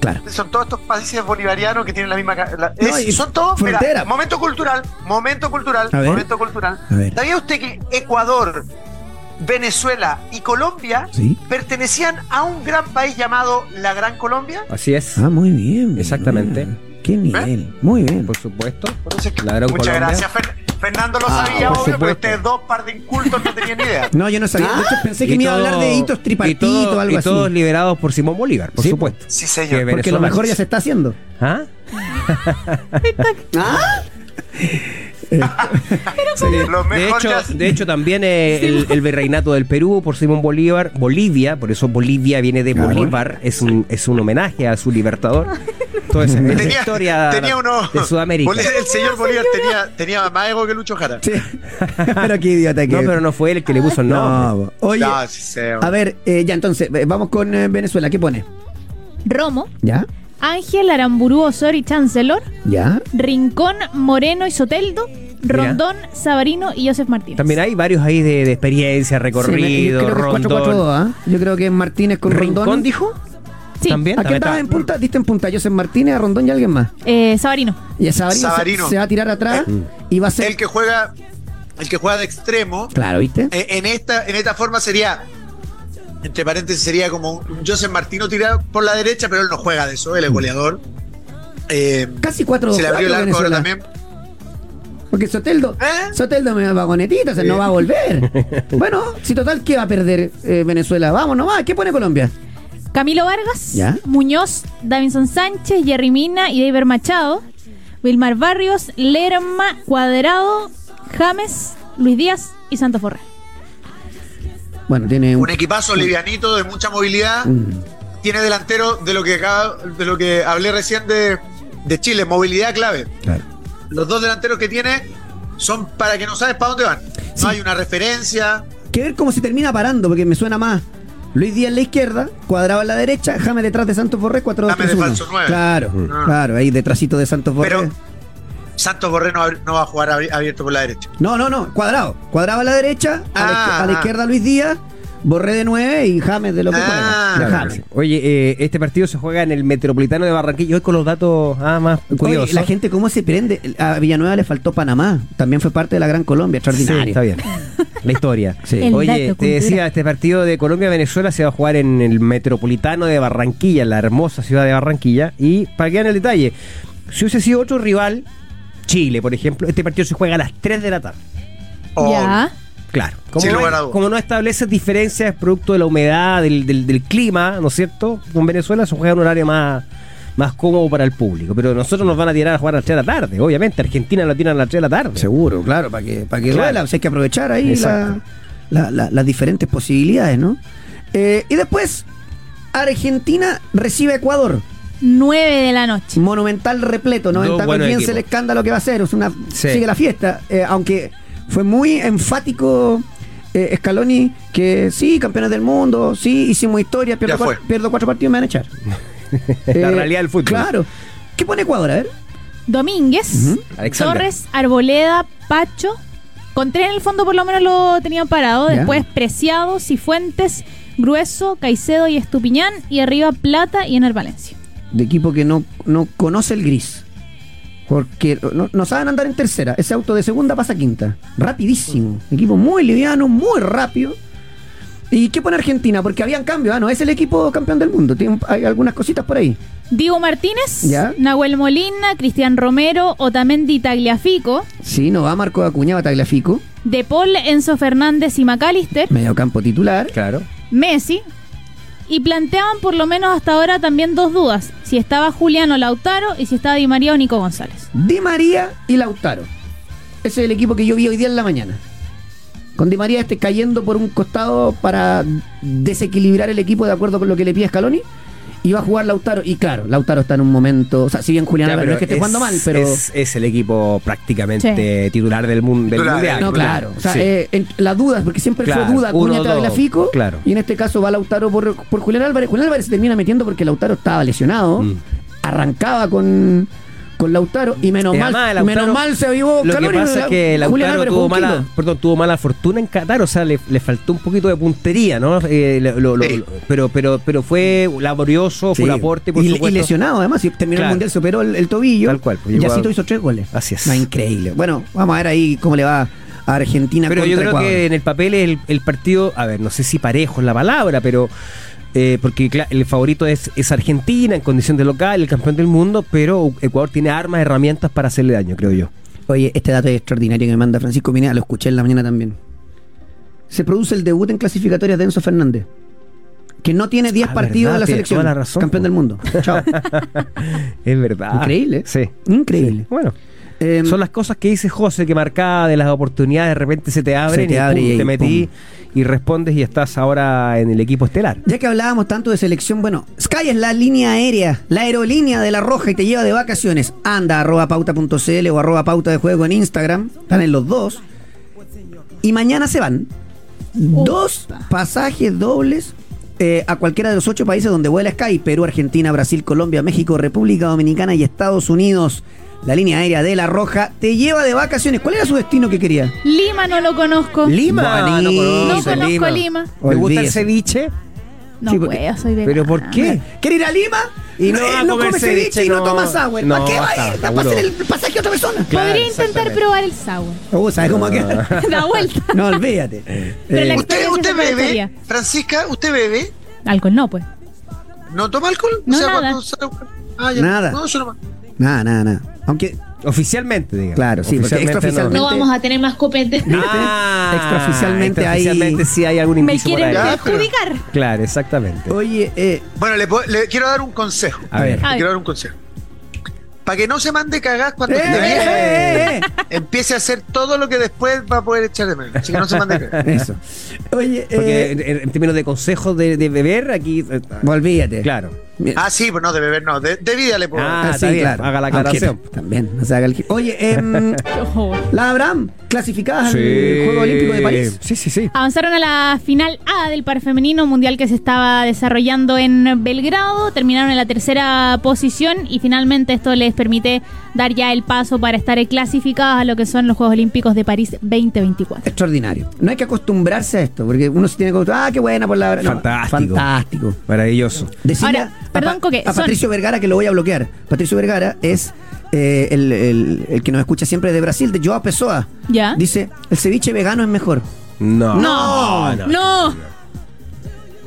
Claro. Son todos estos países bolivarianos que tienen la misma. la- No, es- y son todos. mira, frontera. momento cultural. Momento cultural. A ver. Momento cultural. A ver. ¿Sabía usted que Ecuador, Venezuela y Colombia Sí. pertenecían a un gran país llamado la Gran Colombia? Así es, Ah, muy bien. Exactamente. Ah, Qué nivel. Muy bien. por supuesto. La Gran muchas Colombia. gracias, Fer- Fernando lo Ah, sabía, por obvio, pero ustedes dos par de incultos no tenían ni idea. [LAUGHS] No, yo no sabía. De hecho, pensé que Y me iba a hablar de hitos y tripartitos o algo y así. todos liberados por Simón Bolívar, por Sí, supuesto. Sí, Que señor. Porque lo mejor ya se está haciendo. ¿Ah? [LAUGHS] ¿Ah? Lo De hecho, ya- de hecho también eh, el, el virreinato del Perú por Simón Bolívar, Bolivia, por eso Bolivia viene de. Bolívar, es un, es un homenaje a su libertador. [LAUGHS] Es la tenía, historia tenía uno. de Sudamérica. Bolívar- El señor Bolívar tenía, tenía más ego que Lucho Jara. Sí. [LAUGHS] pero qué idiota que No, pero no fue él el que le puso el nombre. No, oye, No, sí sé, a ver, eh, ya entonces, eh, vamos con eh, Venezuela. ¿Qué pone? Romo, ¿Ya? Ángel Aramburú Osorio y Chancellor, ¿Ya? Rincón, Moreno y Soteldo, Mira. Rondón, Sabarino y Joseph Martínez. También hay varios ahí de, de experiencia, Sí, me- recorrido, yo creo que es rondón. 4-4-2, ¿ah? Yo creo que es Martínez con ¿Rincón Rondón. dijo? Sí, También. ¿A quién también estaba está- en punta? Diste en punta. Joseph Martínez, a Rondón y alguien más. eh, Sabarino. Y a Sabarino, se- Sabarino. Se, va a tirar atrás Mm. y va a ser. El que juega, el que juega de extremo, Claro, ¿viste? eh, en esta, en esta forma sería, entre paréntesis, sería como un Joseph Martino tirado por la derecha, pero él no juega de eso, él es goleador. Eh, Casi 4 se le abrió el arco ahora también. Porque Soteldo, ¿Eh? Soteldo me vagonetita, o sea, no va a volver. [LAUGHS] bueno, si total, ¿qué va a perder eh, Venezuela? Vamos nomás, ¿qué pone Colombia? Camilo Vargas, ¿Ya? Muñoz, Davinson Sánchez, Jerry Mina y David Machado, Wilmar Barrios, Lerma, Cuadrado, James, Luis Díaz y Santos Borré. Bueno, tiene un. Un equipazo livianito, de mucha movilidad. Mm. Tiene delantero de lo que acaba- de lo que hablé recién de, de Chile, movilidad clave. Claro. Los dos delanteros que tiene son para que no sabes para dónde van. No Sí. hay una referencia. Que ver cómo se termina parando, porque me suena más. Luis Díaz en la izquierda, cuadrado en la derecha, James detrás de Santos Borré, 4 2 James de falso nueve. Claro, Mm. claro, ahí detrásito de Santos Borré. Pero Santos Borré no, no va a jugar abierto por la derecha. No, no, no, cuadrado. Cuadrado a la derecha, a, la, Ah, izquier- a la ah. izquierda Luis Díaz, Borré de 9 y James de lo que Ah. juega. De Claro, James. Oye, eh, este partido se juega en el Metropolitano de Barranquilla. Hoy con los datos ah, más Oye, curiosos. la gente cómo se prende. A Villanueva le faltó Panamá. También fue parte de la Gran Colombia, Sí, extraordinario. está bien. La historia. [LAUGHS] Sí. Oye, dato te decía, este partido de Colombia-Venezuela se va a jugar en el Metropolitano de Barranquilla, la hermosa ciudad de Barranquilla. Y para que vean el detalle, si hubiese sido otro rival, Chile, por ejemplo, este partido se juega a las 3 de la tarde. Oh, Ya. Claro. Como, no, hay- como no establece diferencias producto de la humedad, del, del- del clima, ¿no es cierto? Con Venezuela se juega en un horario más, más cómodo para el público. Pero nosotros nos van a tirar a jugar a las 3 de la tarde, obviamente. Argentina lo tiran a las 3 de la tarde. Seguro, claro, para que, para que Claro. duela, o sea, hay que aprovechar ahí la- la- la- las diferentes posibilidades, ¿no? Eh, y después, Argentina recibe a Ecuador. 9 de la noche. Monumental repleto, 90 Dos con buenos 15 el escándalo que va a ser. Es una, Sí. Sigue la fiesta. Eh, aunque fue muy enfático eh, Scaloni que sí, campeones del mundo, sí, hicimos historia, pierdo, cuatro, pierdo cuatro partidos y me van a echar. [LAUGHS] La Eh, realidad del fútbol. Claro. ¿Qué pone Ecuador? A ver. Domínguez. Torres, Arboleda, Pacho. Con tres en el fondo por lo menos lo tenían parado. Ya. Después Preciado, Cifuentes, Grueso, Caicedo y Estupiñán. Y arriba Plata y Ener Valencia. de equipo que no, no conoce el gris. Porque no, no saben andar en tercera. Ese auto de segunda pasa a quinta. Rapidísimo. Equipo muy liviano, muy rápido. ¿Y qué pone Argentina? Porque habían cambios. Ah, no es el equipo campeón del mundo. Tiene, hay algunas cositas por ahí. Diego Martínez, Ya. Nahuel Molina, Cristian Romero, Otamendi Tagliafico, Sí, no va Marco Acuña, Tagliafico. De Paul, Enzo Fernández y McAllister, Medio campo titular. Claro. Messi. Y planteaban por lo menos hasta ahora también dos dudas. Si estaba Juliano Lautaro y si estaba Di María o Nico González. Di María y Lautaro. Ese es el equipo que yo vi hoy día en la mañana. Con Di María este cayendo por un costado para desequilibrar el equipo de acuerdo con lo que le pide Scaloni. Va a jugar Lautaro. Y claro, Lautaro está en un momento. O sea, si bien Julián no es que esté jugando mal, pero. Es, es el equipo prácticamente titular del, mundo del Titular, mundial. no, claro. O sea, Sí. eh, en- la duda, porque siempre Claro, fue duda dos, Tagliafico. claro. Y en este caso va Lautaro por, por Julián Álvarez. Julián Álvarez se termina metiendo porque Lautaro estaba lesionado. Mm. Arrancaba con, con Lautaro. Y menos Y mal, Lautaro- menos mal se avivó Lo que Scaloni, pasa es que Lautaro Álvarez tuvo mala, perdón, tuvo mala fortuna en Qatar, o sea, le, le faltó un poquito de puntería, ¿no? Eh, lo- lo- Sí. lo- pero, pero, pero fue laborioso, fue Sí. un aporte, por y, y supuesto. lesionado, además, si terminó Claro. el mundial, se operó el, el tobillo. Tal cual, pues, y Yacito hizo tres goles. Así es. No, increíble. Bueno, vamos a ver ahí cómo le va a Argentina Pero contra yo creo Ecuador. que en el papel el, el partido, a ver, no sé si parejo es la palabra, pero eh, porque el favorito es, es Argentina en condición de local, el campeón del mundo, pero Ecuador tiene armas, herramientas para hacerle daño, creo yo. Oye, este dato es extraordinario que me manda Francisco Pineda, lo escuché en la mañana también. Se produce el debut en clasificatorias de Enzo Fernández. Que no tiene 10 Ah, partidos verdad, en la selección. toda la razón, campeón del mundo. [LAUGHS] Chao. es verdad. Increíble. Sí. Increíble. Sí. Bueno. Em, Son las cosas que dice José, que marcada de las oportunidades de repente se te abren Se te y abre pum, y te metí pum. y respondes y estás ahora en el equipo estelar. Ya que hablábamos tanto de selección, bueno, Sky es la línea aérea, la aerolínea de la Roja y te lleva de vacaciones. Anda a arroba pauta.cl o arroba pauta de juego en Instagram. Están en los dos. Y mañana se van dos pasajes dobles eh, a cualquiera de los ocho países donde vuela Sky. Perú, Argentina, Brasil, Colombia, México, República Dominicana y Estados Unidos. La línea aérea de la Roja te lleva de vacaciones. ¿Cuál era su destino que quería? Lima no lo conozco. Lima, Buenísimo. no conozco Lima. ¿Te gusta el Olvídese. ceviche? No Sí, porque- puedo, soy vegana. ¿Pero por qué? ¿Quiere ir a Lima? Y no Eh, va a no comer come ceviche, ceviche y no, no. tomas agua. No, ¿Para qué va a está, ir? está Va a hacer seguro. el pasaje a otra persona. Claro, Podría intentar exactamente. probar el sour. Oh, ¿Sabes cómo queda? [LAUGHS] Da vuelta. No, olvídate. Pero la Eh, ¿Usted, experiencia usted se bebe? Francisca, ¿usted bebe? Alcohol no, pues. ¿No toma alcohol? No, nada. cuando sale- Ah, ya. Nada. No, yo no. Nada, nada, nada. Aunque, Oficialmente, digamos. Claro, sí, porque Oficialmente extraoficialmente- No vamos a tener más copete. ¿viste? Ah, extraoficialmente hay. extraoficialmente sí hay algún Me indicio por quieren perjudicar. Claro, exactamente. Oye, eh, Bueno, le, puedo- le quiero dar un consejo. A ver. A Le ver. quiero dar un consejo. Para que no se mande cagás cuando eh, esté bien, eh, eh, empiece a hacer todo lo que después va a poder echar de menos. Así que no se mande cagás. eh. Eso. Oye, Porque eh, en, en términos de consejos de, de beber, aquí. eh, olvídate. Claro. Ah, sí, pues no, de beber no. De, de vida le puedo. Ah, está bien, haga la aclaración. Aunque también, no se haga el... Oye, em, [LAUGHS] Ojo. la Abraham, clasificadas al Juego Olímpico de París. Sí, sí, sí. Avanzaron a la final A del par femenino mundial que se estaba desarrollando en Belgrado. Terminaron en la tercera posición y finalmente esto les permite dar ya el paso para estar clasificadas a lo que son los Juegos Olímpicos de París 2024. Extraordinario. No hay que acostumbrarse a esto, porque uno se tiene que acostumbrar. Ah, qué buena por la. no, Fantástico. fantástico. Maravilloso. Decirle Ahora, perdón, Pa- Coque, a son- Patricio Vergara que lo voy a bloquear. Patricio Vergara es eh, el, el- el que nos escucha siempre de Brasil, de Joao Pessoa. ¿Ya? Dice, el ceviche vegano es mejor. No. No, no.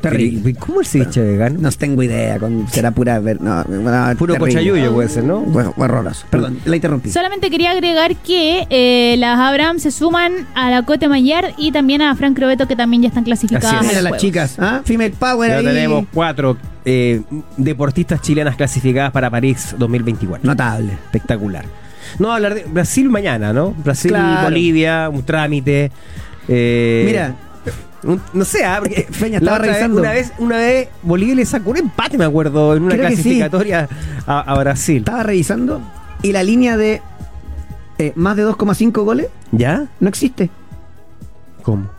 Terrible. Pero, ¿y ¿Cómo el ceviche vegano? No tengo idea, con, será pura... ver- No, no, Puro terrible. cochayuyo puede ser, ¿no? Bueno, horroroso. Perdón, la interrumpí. Solamente quería agregar que eh, las Abraham se suman a la Cote Mayer y también a Frank Crobeto que también ya están clasificadas. Así a es. Mira las Juegos. chicas, ¿ah? Female Power Ya ahí. tenemos cuatro eh, deportistas chilenas clasificadas para París 2024. Notable. Espectacular. No, hablar de Brasil mañana, ¿no? Brasil, Claro. Bolivia, un trámite. eh, Mira, un- no sé, ah, porque [LAUGHS] Feña, la estaba vez- revisando. una vez, una vez Bolivia le sacó un empate, me acuerdo, en una Creo que sí. clasificatoria a, a Brasil. estaba revisando y la línea de eh, más de 2,5 goles ¿Ya? no existe. ¿Cómo?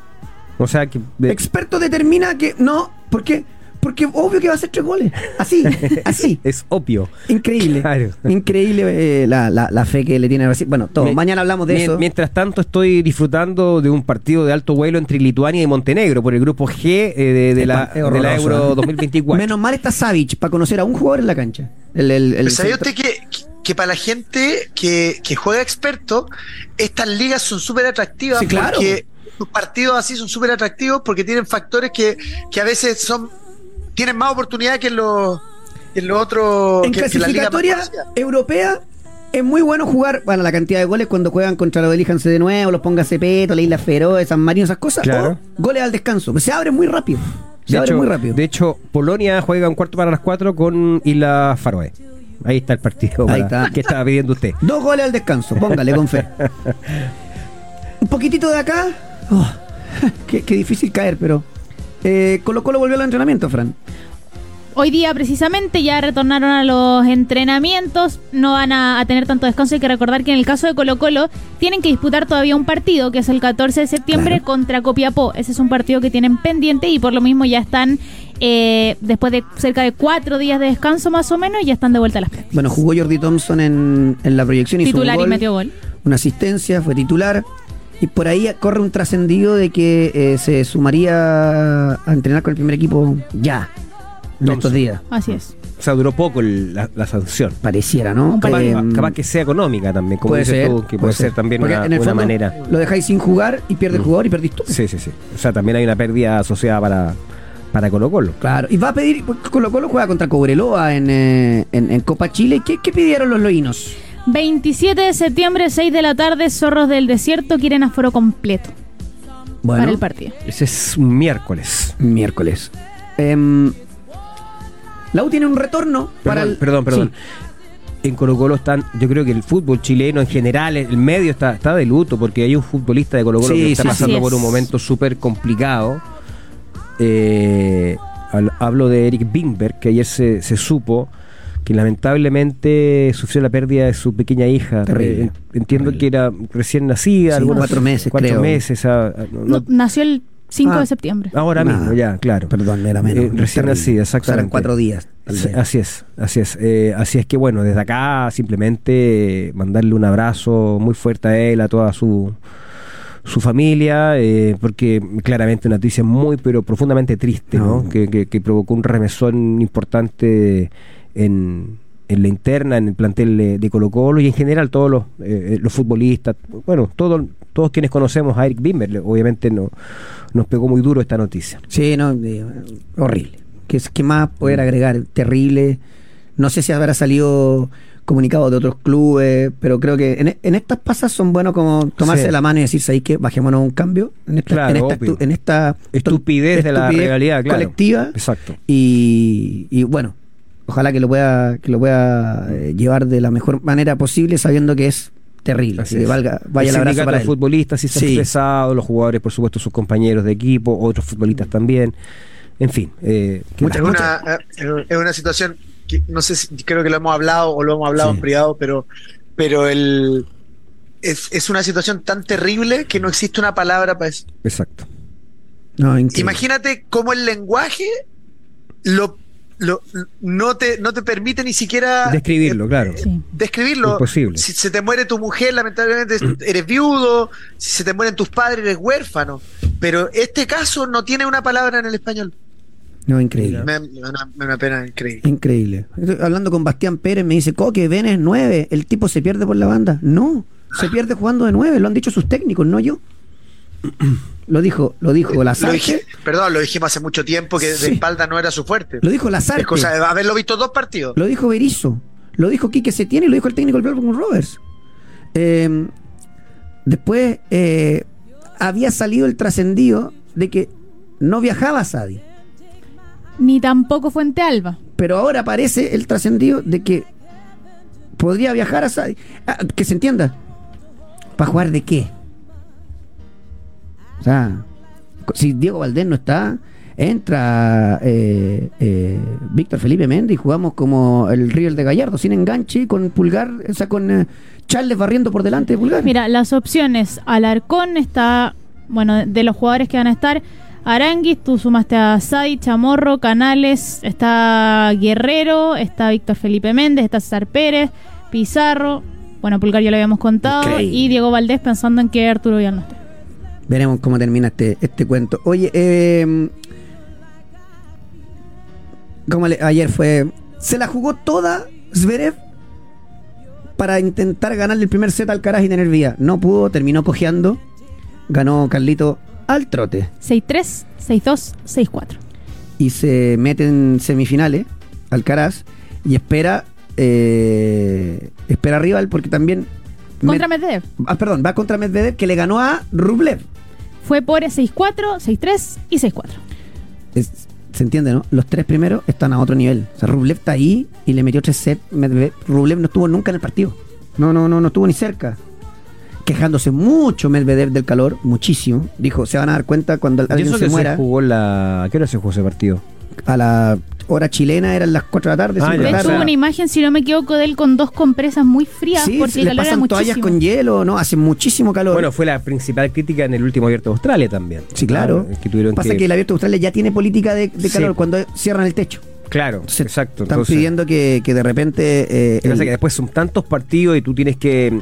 O sea que. de- Experto determina que no, ¿por qué? Porque obvio que va a ser tres goles. Así, [LAUGHS] así. es obvio. Increíble. Claro. Increíble eh, la, la- la fe que le tiene a Brasil. Bueno, todo. Mañana hablamos de eso. Mientras tanto, estoy disfrutando de un partido de alto vuelo entre Lituania y Montenegro por el grupo G eh, de, la, de la Euro ¿eh? 2024. [LAUGHS] Menos mal está Savic para conocer a un jugador en la cancha. El, el- el Pero ¿sabía usted que, que para la gente que, que juega experto, estas ligas son súper atractivas Sí, claro. porque los partidos así son súper atractivos porque tienen factores que, que a veces son tienen más oportunidad que en los que en los otros en que- que la liga más clasificatoria europea es muy bueno jugar, bueno, la cantidad de goles cuando juegan contra los Elíjanse de nuevo, los ponga Cepeto, la Isla Feroz, San Marino, esas cosas. Claro. O goles al descanso. Pues se abre muy rápido. Se De abre hecho, muy rápido. de hecho, Polonia juega un cuarto para las cuatro con Isla Faroe. Ahí está el partido Ahí para- está. que estaba pidiendo usted. [LAUGHS] Dos goles al descanso, póngale con fe. [LAUGHS] Un poquitito de acá. Oh, [LAUGHS] qué, qué difícil caer, pero. Eh, Colo Colo volvió al entrenamiento, Fran. Hoy día precisamente ya retornaron a los entrenamientos, no van a, a tener tanto descanso. Hay que recordar que en el caso de Colo Colo tienen que disputar todavía un partido, que es el 14 de septiembre Claro. contra Copiapó. Ese es un partido que tienen pendiente y por lo mismo ya están, eh, después de cerca de cuatro días de descanso más o menos, ya están de vuelta a las prácticas. Bueno, jugó Jordi Thompson en, en la proyección. hizo un Titular y metió gol. Una asistencia, fue titular. Y por ahí corre un trascendido de que eh, se sumaría a entrenar con el primer equipo ya, en Thompson. estos días. Así es. O sea, duró poco el- la, la sanción. Pareciera, ¿no? Capaz, Eh, capaz que sea económica también, como puede dices ser, tú, que puede, ser, también Porque una, en el una fondo manera. Lo dejáis sin jugar y pierde el Mm. jugador y perdís tú. Sí, sí, sí. O sea, también hay una pérdida asociada para, para Colo Colo. Claro, y va a pedir, Colo Colo juega contra Cobreloa en, eh, en, en Copa Chile. ¿Qué, qué pidieron los loínos? 27 de septiembre, 6 de la tarde, Zorros del Desierto quieren aforo completo Bueno, para el partido. Ese es un miércoles. miércoles. Em, la U tiene un retorno para Perdón, el... perdón, perdón. Sí. En Colo Colo están, yo creo que el fútbol chileno en general, el medio está, está de luto porque hay un futbolista de Colo Colo Sí, que está sí, pasando sí. por un momento súper complicado. Eh, al- hablo de Eric Bingberg, que ayer se, se supo que lamentablemente sufrió la pérdida de su pequeña hija. Terrible, Eh, entiendo terrible. que era recién nacida, Sí, algunos- cuatro meses, cuatro creo. meses. ah, No, no- nació el 5 Ah. de septiembre. ahora Nada. mismo, ya, claro. Perdón, era menos. Eh, recién Terrible. nacida, exactamente. Serán cuatro días. Así es, así es. Eh, así es que bueno, desde acá simplemente mandarle un abrazo muy fuerte a él, a toda su, su familia, eh, porque claramente una noticia muy pero profundamente triste, ¿no? No. Que, que- que provocó un remesón importante en, en la interna, en el plantel de, Colo Colo y en general todos los, eh, los futbolistas, bueno, todos, todos quienes conocemos a Eric Bimber, obviamente no, nos pegó muy duro esta noticia. Sí, no, eh, horrible. ¿Qué, ¿Qué más Mm. poder agregar? Terrible. No sé si habrá salido comunicado de otros clubes, pero creo que en, en estas pasas son buenos como tomarse Sí. la mano y decirse ahí que bajémonos un cambio en esta, Claro, en esta, obvio. estu- en esta Estupidez de la realidad, claro. colectiva. Exacto. Y, y bueno, ojalá que lo pueda, que lo pueda eh, llevar de la mejor manera posible, sabiendo que es terrible. Así que es. valga, vaya el sindicato para él. futbolistas sí se ha Sí. expresado, los jugadores, por supuesto, sus compañeros de equipo, otros futbolistas también. En fin. eh, que Muchas- es la- una, eh, es una situación que no sé si creo que lo hemos hablado o lo hemos hablado Sí. en privado, pero, pero el es, es una situación tan terrible que no existe una palabra para eso. Exacto. No. Imagínate cómo el lenguaje lo, lo- no te no te permite ni siquiera Describirlo, eh, claro. Sí. describirlo. Imposible. Si se te muere tu mujer, lamentablemente [CLEARS THROAT] eres viudo. Si se te mueren tus padres, eres huérfano. Pero este caso no tiene una palabra en el español. No, increíble. Me, me da una, me una pena increíble. Increíble. Estoy hablando con Bastián Pérez, me dice, Coque, ven es 9, el tipo se pierde por la banda. No, se pierde jugando de 9, lo han dicho sus técnicos, no yo. [CLEARS THROAT] Lo dijo, lo dijo Lo Lazarte. dije, perdón, lo dijimos hace mucho tiempo que Sí. de espalda no era su fuerte. Lo dijo Lazarte. Es cosa de haberlo visto dos partidos. Lo dijo Berizzo. Lo dijo Quique Setién y lo dijo el técnico del Blackburn Rovers. Eh, después eh, había salido el trascendido de que no viajaba Sadi. Ni tampoco Fuente Alba. Pero ahora aparece el trascendido de que podría viajar a... Sa- ah, que se entienda. ¿Para jugar de qué? O sea, si Diego Valdés no está, entra eh, eh, Víctor Felipe Méndez y jugamos como el River de Gallardo, sin enganche, con Pulgar, o sea, con eh, Charles barriendo por delante de Pulgar. Mira, las opciones. Alarcón está, bueno, de los jugadores que van a estar. Aranguis, tú sumaste a Sadi, Chamorro, Canales, está Guerrero, está Víctor Felipe Méndez, está César Pérez, Pizarro, bueno, Pulgar ya lo habíamos contado, y Diego Valdés pensando en que Arturo Vidal no esté. Veremos cómo termina este, este cuento. Oye, eh, como le- ayer fue. Se la jugó toda Zverev para intentar ganarle el primer set al Alcaraz y tener vía. No pudo, terminó cojeando. Ganó Carlito al trote. 6-3, 6-2, 6-4. Y se mete en semifinales Alcaraz y espera. eh, espera rival porque también. Contra Med- Medvedev. ah, perdón, va contra Medvedev que le ganó a Rublev. Fue por 6-4, 6-3 y 6-4. Es- se entiende, ¿no? Los tres primeros están a otro nivel. O sea, Rublev está ahí y le metió tres sets. Medvedev- Rublev no estuvo nunca en el partido. No, no, no, no estuvo ni cerca. Quejándose mucho Medvedev del calor, muchísimo. Dijo, se van a dar cuenta cuando Y alguien eso se que muera. se jugó la. ¿A qué hora se jugó ese partido? A la hora chilena eran las 4 de la tarde, Ah, 5 de hecho, hubo una imagen, si no me equivoco, de él con dos compresas muy frías Sí, porque se el le calor era pasan toallas muchísimo. con hielo, ¿no? Hace muchísimo calor. Bueno, fue la principal crítica en el último abierto de Australia también. sí, claro. Ah, que tuvieron Pasa que... el abierto de Australia ya tiene política de, de Sí. calor cuando cierran el techo. Claro, Entonces, exacto. Están entonces- pidiendo que, que de repente... eh, Lo que pasa el- es que después son tantos partidos y tú tienes que,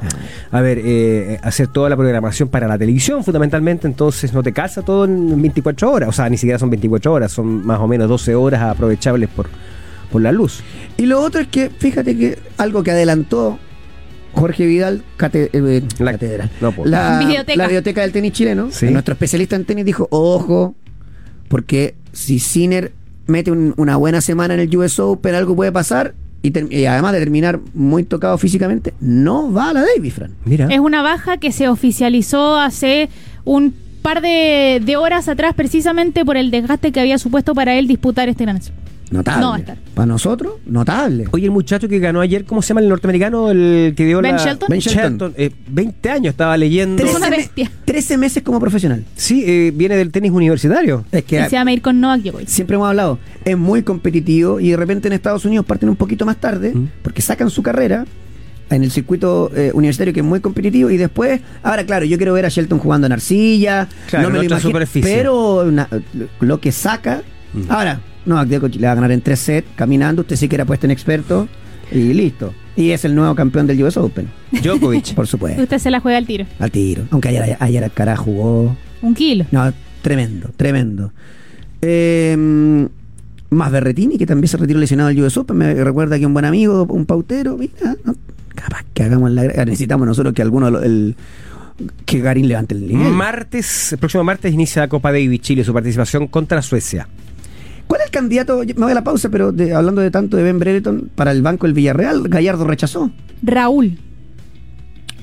a ver, eh, hacer toda la programación para la televisión fundamentalmente, entonces no te calza todo en 24 horas, o sea, ni siquiera son 24 horas, son más o menos 12 horas aprovechables por, por la luz. Y lo otro es que, fíjate que algo que adelantó Jorge Vidal, cate- eh, La- catedral, no, po. la, Videoteca. la biblioteca del tenis chileno, Sí. nuestro especialista en tenis dijo, ojo, porque si Sinner mete un- una buena semana en el US Open, algo puede pasar, y, ter- y además de terminar muy tocado físicamente, no va a la Davis, Fran. Mira. Es una baja que se oficializó hace un par de, de horas atrás precisamente por el desgaste que había supuesto para él disputar este gran Slam. Notable. No va a estar. Para nosotros, notable. Oye, el muchacho que ganó ayer, ¿cómo se llama el norteamericano? El que dio Ben la... Shelton. Ben Shelton. eh, 20 años estaba leyendo. Es una me- bestia. 13 meses como profesional. Sí, eh, viene del tenis universitario. Es que Y se llama ir con Novak Djokovic. siempre hemos hablado, es muy competitivo y de repente en Estados Unidos parten un poquito más tarde Mm. porque sacan su carrera en el circuito eh, universitario que es muy competitivo y después, ahora claro, yo quiero ver a Shelton jugando en arcilla, Claro, no me en lo otra imagino, superficie. pero lo que saca, Mm. ahora, no, Djokovic le va a ganar en tres sets, caminando, usted sí que era puesto en experto y listo. Y es el nuevo campeón del US Open, [LAUGHS] Djokovic. por supuesto, Usted se la juega al tiro. al tiro. Aunque ayer, ayer Alcaraz jugó Un kilo. no, tremendo, tremendo. Eh, más Berretini, que también se retiró lesionado del US Open. Me recuerda que un buen amigo, un pautero. Mira, no, capaz que hagamos la. Necesitamos nosotros que alguno. El, que Garín levante el nivel. Martes, el próximo martes inicia la Copa Davis Chile su participación contra Suecia. ¿Cuál es el candidato? Me voy a la pausa, pero de- hablando de tanto de Ben Brereton para el banco del Villarreal, Gallardo rechazó. Raúl.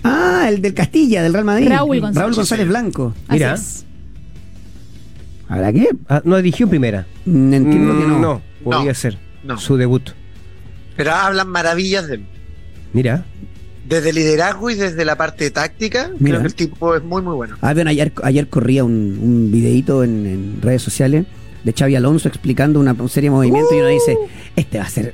Ah, el del Castilla, del Real Madrid. Raúl González. González Blanco. Así Mira. es. ¿Habrá qué? Ah, no dirigió en primera. Mm, Entiendo que no. Mm, No, podría No, ser no. su debut. Pero hablan maravillas de él. Mira. Desde liderazgo y desde la parte táctica, Mira. creo que el tipo es muy, muy bueno. Ah, bueno, ayer, ayer corría un, un videito en, en redes sociales de Xavi Alonso explicando una, serie de movimientos y uno dice, este va a ser,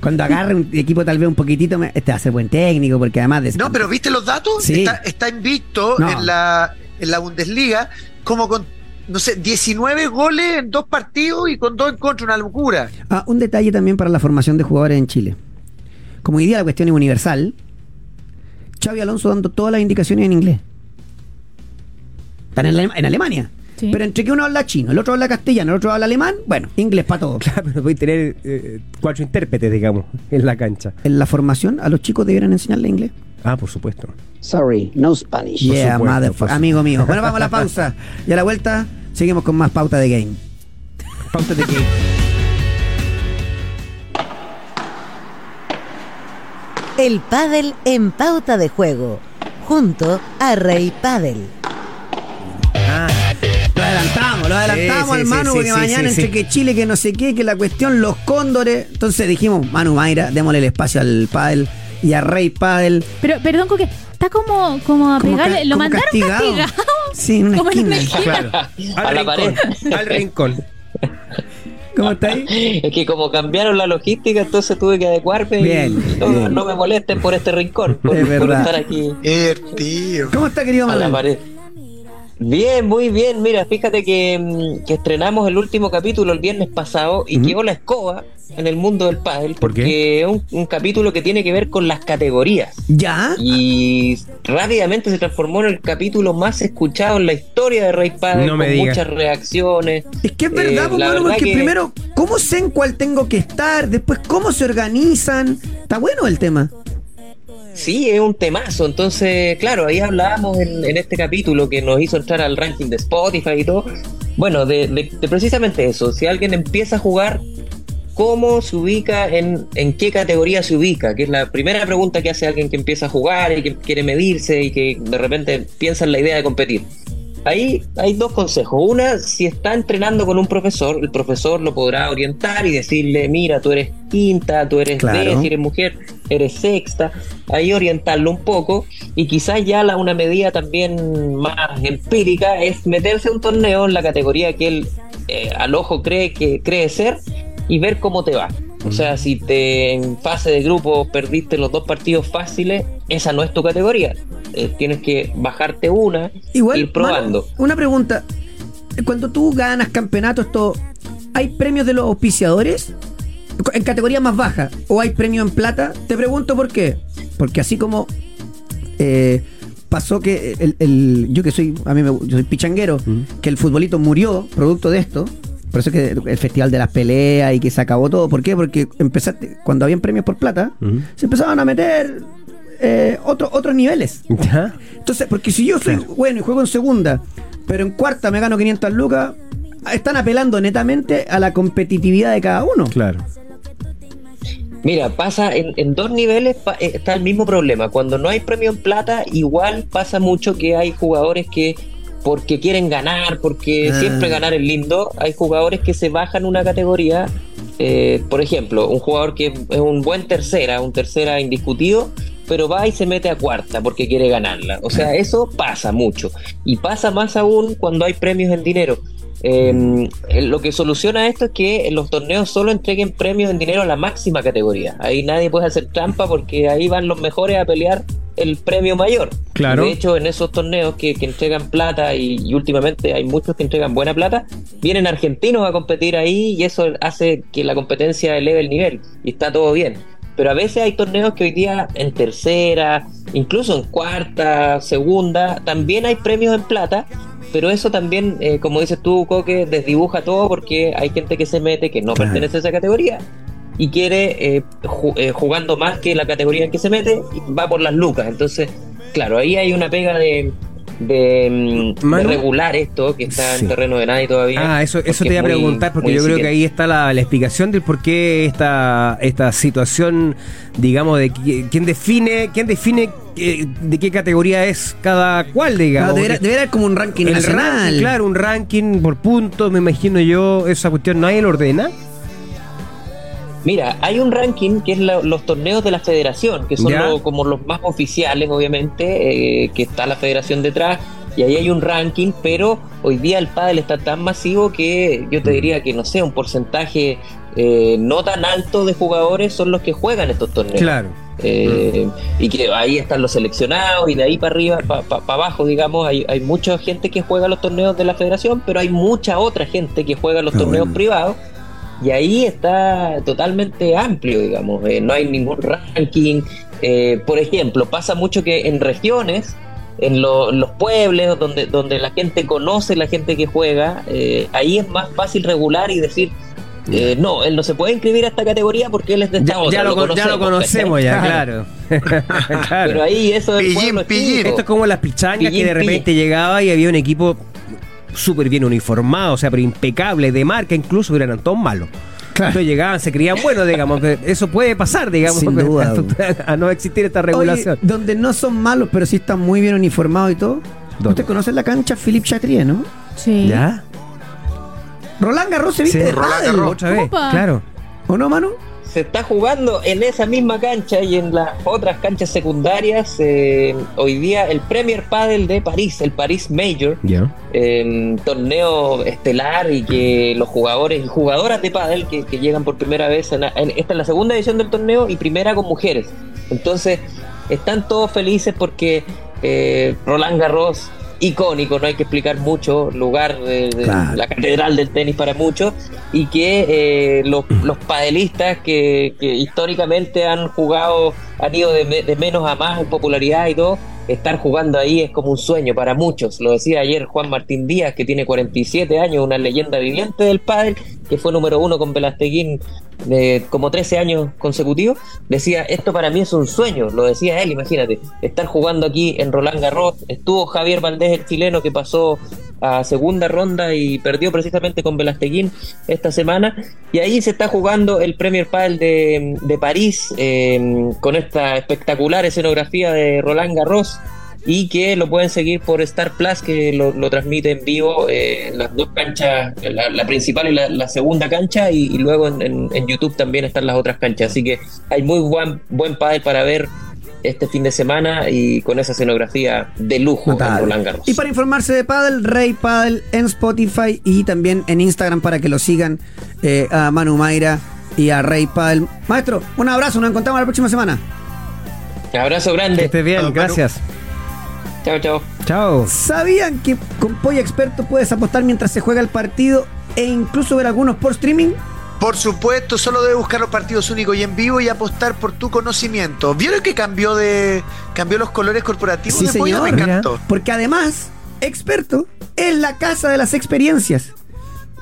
cuando agarre un equipo tal vez un poquitito, este va a ser buen técnico porque además de... No, pero ¿viste los datos? Sí. Está, está invicto No. en, la, en la Bundesliga como con, no sé, 19 goles en dos partidos y con dos en contra, una locura. Ah, un detalle también para la formación de jugadores en Chile. Como hoy día la cuestión es universal, Xavi Alonso dando todas las indicaciones en inglés. Están en Alemania. Sí. Pero entre que uno habla chino, el otro habla castellano, el otro habla alemán, bueno, inglés para todos. Claro, pero puede tener eh, cuatro intérpretes, digamos, en la cancha. En la formación a los chicos debieran enseñarle inglés. Ah, por supuesto. Sorry, no Spanish. Yeah, motherfucker. amigo mío. Bueno, vamos a la [LAUGHS] pausa. Y a la vuelta seguimos con más pauta de game. Pauta de que El pádel en pauta de juego, junto a Rey Pádel. Lo adelantamos, lo adelantamos Sí, sí, al Manu sí, porque sí, mañana sí, entre sí. que Chile, que no sé qué, que la cuestión, los cóndores. Entonces dijimos, Manu Mayra, démosle el espacio al pádel y a Rey Pádel. Pero, perdón, Coque, está como, como a Como Lo como mandaron castigado. castigado. Sí, en una Como en una esquina. esquina. [LAUGHS] Al A la rincón, pared. Al rincón. ¿Cómo está ahí? Es que como cambiaron la logística, entonces tuve que adecuarme y Bien, no, bien. no me molesten por este rincón, por, Es por estar aquí Divertido. ¿Cómo está, querido a la Manuel? pared. Bien, muy bien. Mira, fíjate que, mm, que estrenamos el último capítulo el viernes pasado y Ujú. quedó la escoba en el mundo del pádel ¿Por porque es un, un capítulo que tiene que ver con las categorías. ¿Ya? Y rápidamente se transformó en el capítulo más escuchado en la historia de Rey Padel, No con digas. muchas reacciones. Es que es Eh, verdad, pues, verdad porque que- primero, ¿cómo sé en cuál tengo que estar? Después, ¿cómo se organizan? Está bueno el tema. Sí, es un temazo. Entonces, claro, ahí hablábamos en, en este capítulo que nos hizo entrar al ranking de Spotify y todo. Bueno, de, de- de precisamente eso. Si alguien empieza a jugar, ¿cómo se ubica? En, ¿En qué categoría se ubica? Que es la primera pregunta que hace alguien que empieza a jugar y que quiere medirse y que de repente piensa en la idea de competir. Ahí hay dos consejos. Una, si está entrenando con un profesor, el profesor lo podrá orientar y decirle, mira, tú eres quinta, tú eres Claro. D, si eres mujer, eres sexta. Ahí orientarlo un poco y quizás ya la, una medida también más empírica es meterse a un torneo en la categoría que él eh, al ojo cree que cree ser y ver cómo te va. O sea, si te en fase de grupo perdiste los dos partidos fáciles, esa no es tu categoría. Eh, tienes que bajarte una, Igual, ir probando. Manu, una pregunta. Cuando tú ganas campeonatos, todo, ¿hay premios de los auspiciadores? En categoría más baja. ¿O hay premio en plata? Te pregunto por qué. Porque así como eh, pasó que el, el- yo que soy, a mí me, yo soy pichanguero, que el futbolito murió producto de esto. Por eso es que el festival de las peleas y que se acabó todo. ¿Por qué? Porque empezaste, cuando habían premios por plata, se empezaban a meter eh, otro- otros niveles. [LAUGHS] ¿Ya? Entonces, porque si yo soy bueno y juego en segunda, pero en cuarta me gano 500 lucas, están apelando netamente a la competitividad de cada uno. Claro. Mira, pasa en, en dos niveles pa- eh, está el mismo problema. Cuando no hay premio en plata, igual pasa mucho que hay jugadores que porque quieren ganar, porque Ah. siempre ganar es lindo, hay jugadores que se bajan una categoría. eh, por ejemplo, un jugador que es un buen tercera, un tercera indiscutido, pero va y se mete a cuarta porque quiere ganarla. O sea, eso pasa mucho. Y pasa más aún cuando hay premios en dinero. Eh, eh, lo que soluciona esto es que en los torneos solo entreguen premios en dinero a la máxima categoría. Ahí nadie puede hacer trampa porque ahí van los mejores a pelear el premio mayor. Claro. De hecho, en esos torneos que, que entregan plata y, y últimamente hay muchos que entregan buena plata, vienen argentinos a competir ahí y eso hace que la competencia eleve el nivel y está todo bien. Pero a veces hay torneos que hoy día en tercera, incluso en cuarta, segunda, también hay premios en plata, pero eso también, eh, como dices tú, Coque, desdibuja todo porque hay gente que se mete que no Claro. pertenece a esa categoría y quiere, eh, ju- eh, jugando más que la categoría en que se mete, va por las lucas. Entonces, claro, ahí hay una pega de, de, mm, de regular esto, que está Sí. en terreno de nadie todavía. Ah, eso, eso te iba a preguntar, porque yo creo que ahí está la, la explicación del por qué esta, esta situación, digamos, de qui- quién define, quién define eh, de qué categoría es cada cual, digamos. No, debería haber como un ranking el nacional. ranking, claro, un ranking por puntos, me imagino yo, esa cuestión, ¿nadie lo ordena? Mira, hay un ranking que es la- los torneos de la federación, que son lo- como los más oficiales, obviamente, eh, que está la federación detrás, y ahí hay un ranking, pero hoy día el pádel está tan masivo que yo te diría que, no sé, un porcentaje eh, no tan alto de jugadores son los que juegan estos torneos. Claro. Eh, y que ahí están los seleccionados y de ahí para arriba, para abajo, digamos, hay, hay mucha gente que juega los torneos de la federación, pero hay mucha otra gente que juega los Ah, torneos bueno. privados y ahí está totalmente amplio, digamos, eh, no hay ningún ranking. Eh, por ejemplo, pasa mucho que en regiones, en lo- los pueblos donde, donde la gente conoce la gente que juega, eh, ahí es más fácil regular y decir... eh, no, él no se puede inscribir a esta categoría porque él es de esta Ya, otra. ya lo, con- ya lo conocemos, ¿cachai? ya, claro. [LAUGHS] Claro. Pero ahí eso es Pillín, pillín. Esto es como las pichangas que Pillín, de repente pillín. llegaba y había un equipo súper bien uniformado, o sea, pero impecable, de marca incluso, eran todos malos. Entonces llegaban, se creían buenos, digamos. que Eso puede pasar, digamos, Sin [LAUGHS] duda. a no existir esta Oye, regulación. donde no son malos, pero sí están muy bien uniformados y todo. ¿Dónde? Usted conoce la cancha Philippe Chatrier, ¿no? Sí. ¿Ya? Roland Garros se viste Sí. de Roland pádel, Garros. Otra vez, Opa. claro. ¿O no, Manu? Se está jugando en esa misma cancha y en las otras canchas secundarias eh, hoy día el Premier Padel de París, el París Major, eh, torneo estelar y que los jugadores y jugadoras de pádel que, que llegan por primera vez, en, en- esta es la segunda edición del torneo y primera con mujeres. Entonces están todos felices porque eh, Roland Garros, icónico, no hay que explicar mucho, lugar de, de Claro. la catedral del tenis para muchos, y que eh, los, los padelistas que, que históricamente han jugado, han ido de, de menos a más en popularidad y todo, estar jugando ahí es como un sueño para muchos. Lo decía ayer Juan Martín Díaz, que tiene 47 años, una leyenda viviente del pádel, que fue número uno con Velasteguín de como 13 años consecutivos. Decía, esto para mí es un sueño, lo decía él, imagínate, estar jugando aquí en Roland Garros. Estuvo Javier Valdés, el chileno, que pasó a segunda ronda y perdió precisamente con Velasteguín esta semana. Y ahí se está jugando el Premier Padel de, de París eh, con esta espectacular escenografía de Roland Garros y que lo pueden seguir por Star Plus que lo, lo transmite en vivo eh, las dos canchas, la, la principal y la, la segunda cancha y, y luego en, en- en YouTube también están las otras canchas. Así que hay muy buen, buen pádel para ver este fin de semana y con esa escenografía de lujo en Notable. Roland Garros. Y para informarse de Paddle, Rey Paddle en Spotify y también en Instagram para que lo sigan eh, a Manu Mayra y a Rey Paddle. Maestro, un abrazo, nos encontramos la próxima semana. Abrazo Que grande. estés bien, gracias. Chao, chao. Chao. ¿Sabían que con Polla Experto puedes apostar mientras se juega el partido e incluso ver algunos por streaming? Por supuesto, solo debes buscar los partidos únicos y en vivo y apostar por tu conocimiento. ¿Vieron que cambió de cambió los colores corporativos Sí, de señor. Me encantó. Porque además, Experto es la casa de las experiencias.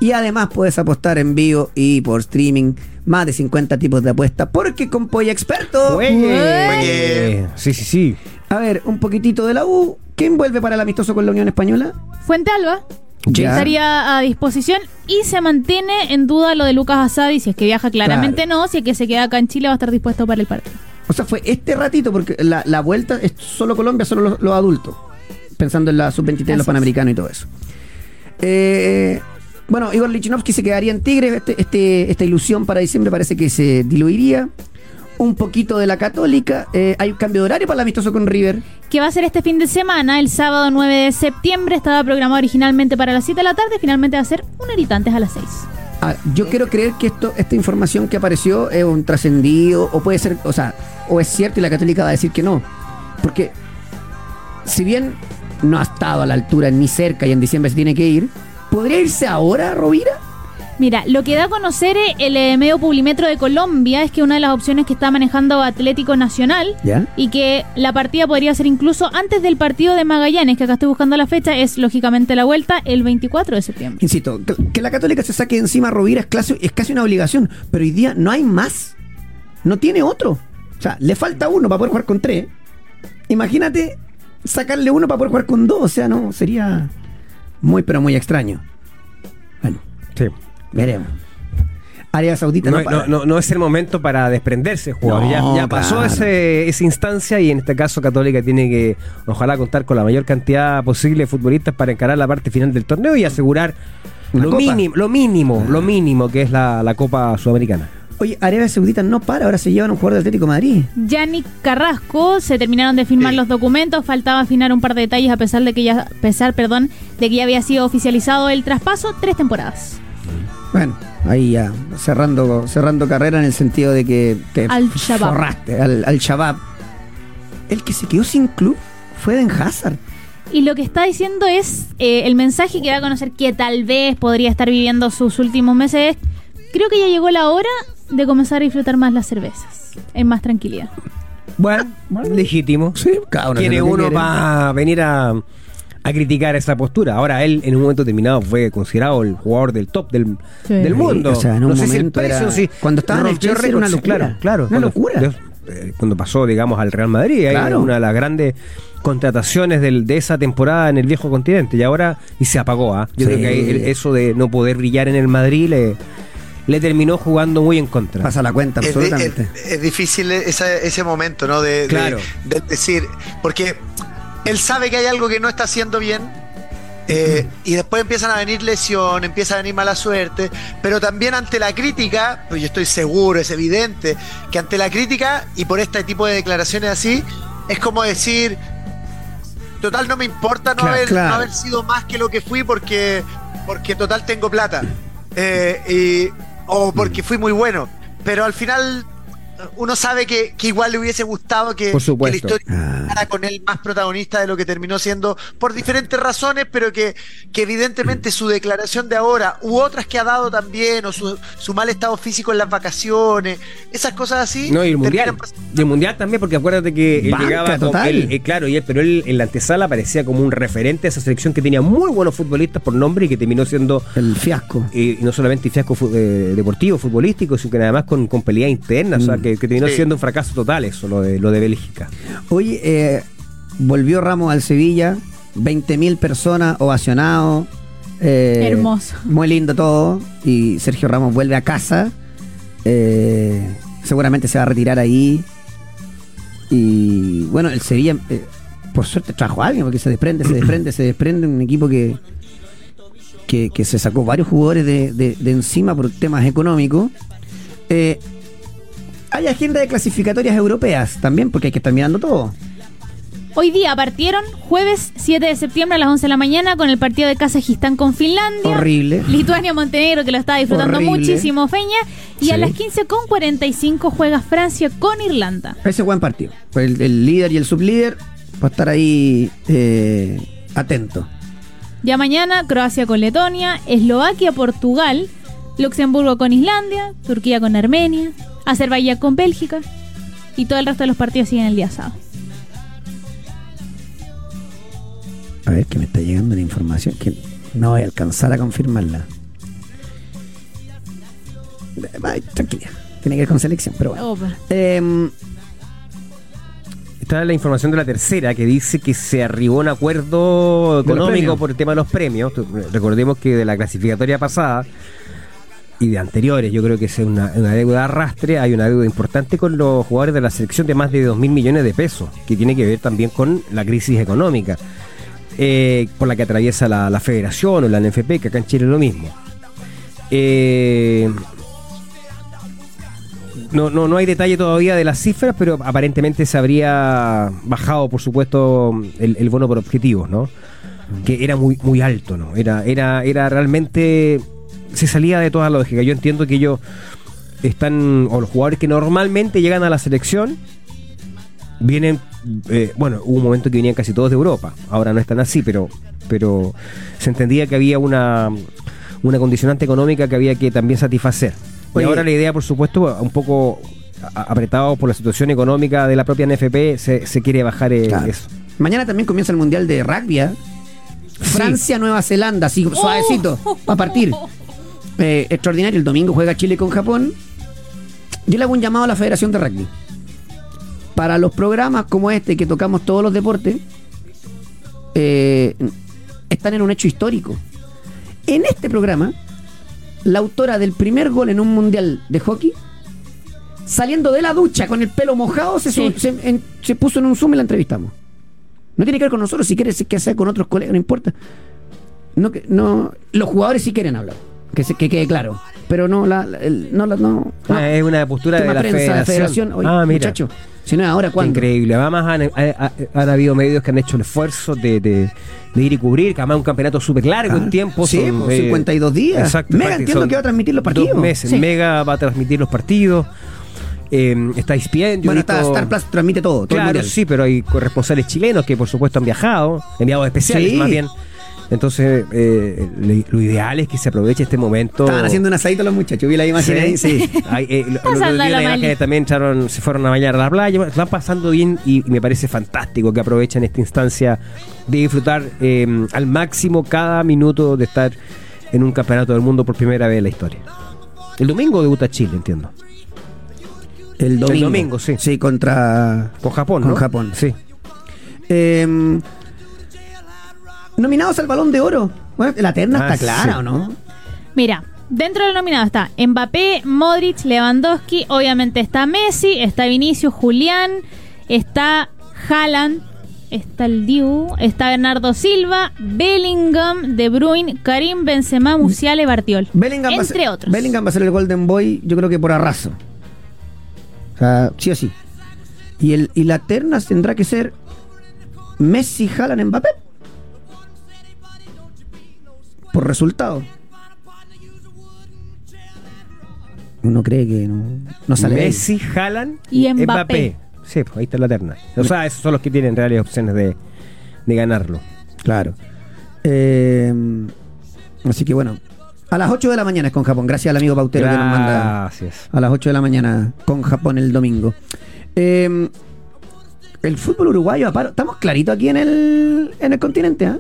Y además puedes apostar en vivo y por streaming más de 50 tipos de apuestas. Porque con Polla Experto... Sí, sí, sí. A ver, un poquitito de la U. ¿Quién vuelve para el amistoso con la Unión Española? Fuente Alba Ya. estaría a disposición y se mantiene en duda lo de Lucas Asadi, si es que viaja claramente no, si es que se queda acá en Chile va a estar dispuesto para el partido. O sea, fue este ratito, porque la, la vuelta es solo Colombia, solo los, los adultos. Pensando en la sub-23, Así los panamericanos y todo eso. Eh, bueno, Igor Lichinowsky se quedaría en Tigre. Este, este- esta ilusión para diciembre parece que se diluiría. Un poquito de la Católica. Eh, hay un cambio de horario para el amistoso con River. Que va a ser este fin de semana, el sábado 9 de septiembre, estaba programado originalmente para las 7 de la tarde, finalmente va a ser un horita antes a las 6. Ah, yo quiero creer que esto, esta información que apareció es un trascendido, o puede ser, o sea, o es cierto y la Católica va a decir que no. Porque, si bien no ha estado a la altura ni cerca y en diciembre se tiene que ir, ¿podría irse ahora, Rovira? Mira, lo que da a conocer el eh, medio Publimetro de Colombia es que una de las opciones que está manejando Atlético Nacional ¿Ya? y que la partida podría ser incluso antes del partido de Magallanes, que acá estoy buscando la fecha, es lógicamente la vuelta el 24 de septiembre. Insisto, que, que la Católica se saque encima a Rovira es casi, es casi una obligación, pero hoy día no hay más. No tiene otro. O sea, le falta uno para poder jugar con tres. Imagínate sacarle uno para poder jugar con dos. O sea, no, sería muy, pero muy extraño. Bueno, Sí. Veremos. Arabia Saudita No, no, para. no, no- no es el momento para desprenderse, jugador. No, ya ya pasó claro. ese- esa instancia y en este caso Católica tiene que, ojalá, contar con la mayor cantidad posible de futbolistas para encarar la parte final del torneo y asegurar lo mínimo, lo mínimo, lo mínimo que es la, la Copa Sudamericana. Oye, Arabia Saudita no para, ahora se llevan un jugador de Atlético de Madrid. Yannick Carrasco, se terminaron de firmar Sí. los documentos, faltaba afinar un par de detalles a pesar de que ya, a pesar, perdón, de que ya había sido oficializado el traspaso, tres temporadas. Bueno, ahí ya cerrando, cerrando carrera en el sentido de que te Al Shabab. forraste, al, al Shabab. El que se quedó sin club fue Den Hazard. Y lo que está diciendo es eh, el mensaje que da a conocer que tal vez podría estar viviendo sus últimos meses. es, Creo que ya llegó la hora de comenzar a disfrutar más las cervezas, en más tranquilidad. Bueno, legítimo. Sí, cada uno Tiene uno para venir a, a criticar esa postura. Ahora él en un momento determinado fue considerado el jugador del top del, Sí. del mundo. o sea, en un no sé si el precio, era- sí. cuando estaba en el Chelsea era una locura. Claro, claro. Una cuando- locura. eh, cuando pasó, digamos, al Real Madrid, ahí Claro. una de las grandes contrataciones del- de esa temporada en el viejo continente. Y ahora, y se apagó, ¿ah? Yo Sí. creo que ahí el- eso de no poder brillar en el Madrid le, le terminó jugando muy en contra. Pasa la cuenta, absolutamente. es- es difícil esa- ese momento, ¿no? De, de- Claro. de decir, porque él sabe que hay algo que no está haciendo bien, Eh, y después empiezan a venir lesiones, empieza a venir mala suerte, pero también ante la crítica, pues yo estoy seguro, es evidente, que ante la crítica y por este tipo de declaraciones así, es como decir, total no me importa no, Claro, haber, claro. no haber sido más que lo que fui porque, porque total tengo plata. Eh, y- o porque fui muy bueno. Pero al final uno sabe que, que igual le hubiese gustado que, Por que la historia Ah. fuera con él más protagonista de lo que terminó siendo por diferentes razones, pero que, que evidentemente su declaración de ahora u otras que ha dado también, o su, su mal estado físico en las vacaciones, esas cosas así. No, y el mundial. Y el mundial también, porque acuérdate que él Banca llegaba con total. él, eh, claro, y él, pero él en la antesala parecía como un referente de esa selección que tenía muy buenos futbolistas por nombre y que terminó siendo El fiasco. eh, y no solamente fiasco fu- eh, deportivo, futbolístico, sino que además con, con pelea interna, o sea, Mm. Que, que terminó Sí. siendo un fracaso total eso, lo de, lo de Bélgica. Oye, eh, volvió Ramos al Sevilla, 20.000 personas ovacionados. eh, Hermoso. Muy lindo todo. Y Sergio Ramos vuelve a casa. eh, seguramente se va a retirar ahí. Y bueno, el Sevilla, eh, por suerte, trajo a alguien, porque se desprende, se desprende, se desprende. Un equipo que, que, que se sacó varios jugadores de, de- de encima por temas económicos. Hay agenda de clasificatorias europeas también, porque hay que estar mirando todo. Hoy día partieron jueves 7 de septiembre a las 11 de la mañana con el partido de Kazajistán con Finlandia. Horrible. Lituania-Montenegro que lo está disfrutando Horrible. muchísimo Feña. Y Sí. a las 15 con 45 juega Francia con Irlanda. Ese buen partido. El, el líder y el sublíder va a estar ahí eh, atento. Ya mañana Croacia con Letonia, Eslovaquia-Portugal, Luxemburgo con Islandia, Turquía con Armenia, Azerbaiyán con Bélgica. Y todo el resto de los partidos siguen el día sábado. A ver, que me está llegando la información que no voy a alcanzar a confirmarla. Ay, tranquila. Tiene que ver con selección, pero bueno. Em, Está la información de la tercera que dice que se arribó a un acuerdo económico por el tema de los premios. Recordemos que de la clasificatoria pasada y de anteriores, yo creo que es una, una deuda de arrastre, hay una deuda importante con los jugadores de la selección de más de 2 mil millones de pesos, que tiene que ver también con la crisis económica eh, por la que atraviesa la, la federación o la NFP, que acá en Chile es lo mismo. Eh, no, no, no hay detalle todavía de las cifras, pero aparentemente se habría bajado, por supuesto, el, el bono por objetivos, ¿no? Que era muy, muy alto, ¿no? Era, era, era realmente. Se salía de toda lógica. Yo entiendo que ellos están. O los jugadores que normalmente llegan a la selección. Vienen. eh, bueno, hubo un momento que venían casi todos de Europa. Ahora no están así, pero. Pero se entendía que había una. Una condicionante económica que había que también satisfacer. Oye. y ahora la idea, por supuesto, un poco apretado por la situación económica de la propia NFP, se, se quiere bajar eh, Claro. eso. mañana también comienza el Mundial de Rugby. ¿eh? Francia, Nueva Zelanda, así suavecito, va a partir. [LAUGHS] Eh, extraordinario, el domingo juega Chile con Japón. Yo le hago un llamado a la Federación de Rugby. Para los programas como este, que tocamos todos los deportes, eh, están en un hecho histórico. En este programa, la autora del primer gol en un mundial de hockey, saliendo de la ducha con el pelo mojado, se, Sí. se- en- se puso en un Zoom y la entrevistamos. No tiene que ver con nosotros, si quiere que sea con otros colegas, no importa. No, no, los jugadores sí quieren hablar, que, se, que quede claro. Pero no, la, el- no, la- no, no. Ah, es una postura de la prensa, federación. federación. Oye, ah, mira. muchacho, si no es ahora, ¿cuándo? Increíble. Además han, ha- ha- han habido medios que han hecho el esfuerzo de, de- de ir y cubrir, que además un campeonato súper largo Ah, en tiempo. sí, son, pues, 52 días. Exacto. Mega entiendo que va a transmitir los partidos. Dos meses. Sí. Mega va a transmitir los partidos. Eh, está ESPN. Bueno, está Star Plus transmite todo, Claro, sí, pero hay corresponsales chilenos que por supuesto han viajado, enviados especiales Sí. más bien. Entonces, eh, lo ideal es que se aproveche este momento. Estaban haciendo un asadito los muchachos, vi la imagen ahí, sí. [LAUGHS] Ay, eh, lo- la también echaron, se fueron a bañar a la playa, están pasando bien y, y me parece fantástico que aprovechen esta instancia de disfrutar eh, al máximo cada minuto de estar en un campeonato del mundo por primera vez en la historia. El domingo debuta Chile, entiendo. El domingo. domingo, sí. Sí, contra. Con Japón, Con ¿no? Japón. Sí. Eh, nominados al balón de oro. Bueno, la terna Ah, está clara, sí. ¿o no? Mira, dentro del nominado está Mbappé, Modric, Lewandowski, obviamente está Messi, está Vinicius, Julián, está Haaland, Está el Diu, está Bernardo Silva, Bellingham, De Bruyne, Karim Benzema, Musiala y Bartiol. Bellingham va a entre ser, otros. Bellingham va a ser el Golden Boy, yo creo que por arraso. O sea, sí o sí. Y, el, y la terna tendrá que ser Messi, Haaland, Mbappé. Por resultado. Uno cree que no, no sale. Messi, Haaland Y Mbappé. Sí, pues ahí está la terna. O sea, esos son los que tienen reales opciones de, de ganarlo. Claro. Eh, así que bueno. A las 8 de la mañana es con Japón. Gracias al amigo Pautero que nos manda. Gracias. A las 8 de la mañana con Japón el domingo. Eh, el fútbol uruguayo, aparo- estamos claritos aquí en el, en el continente, ¿ah?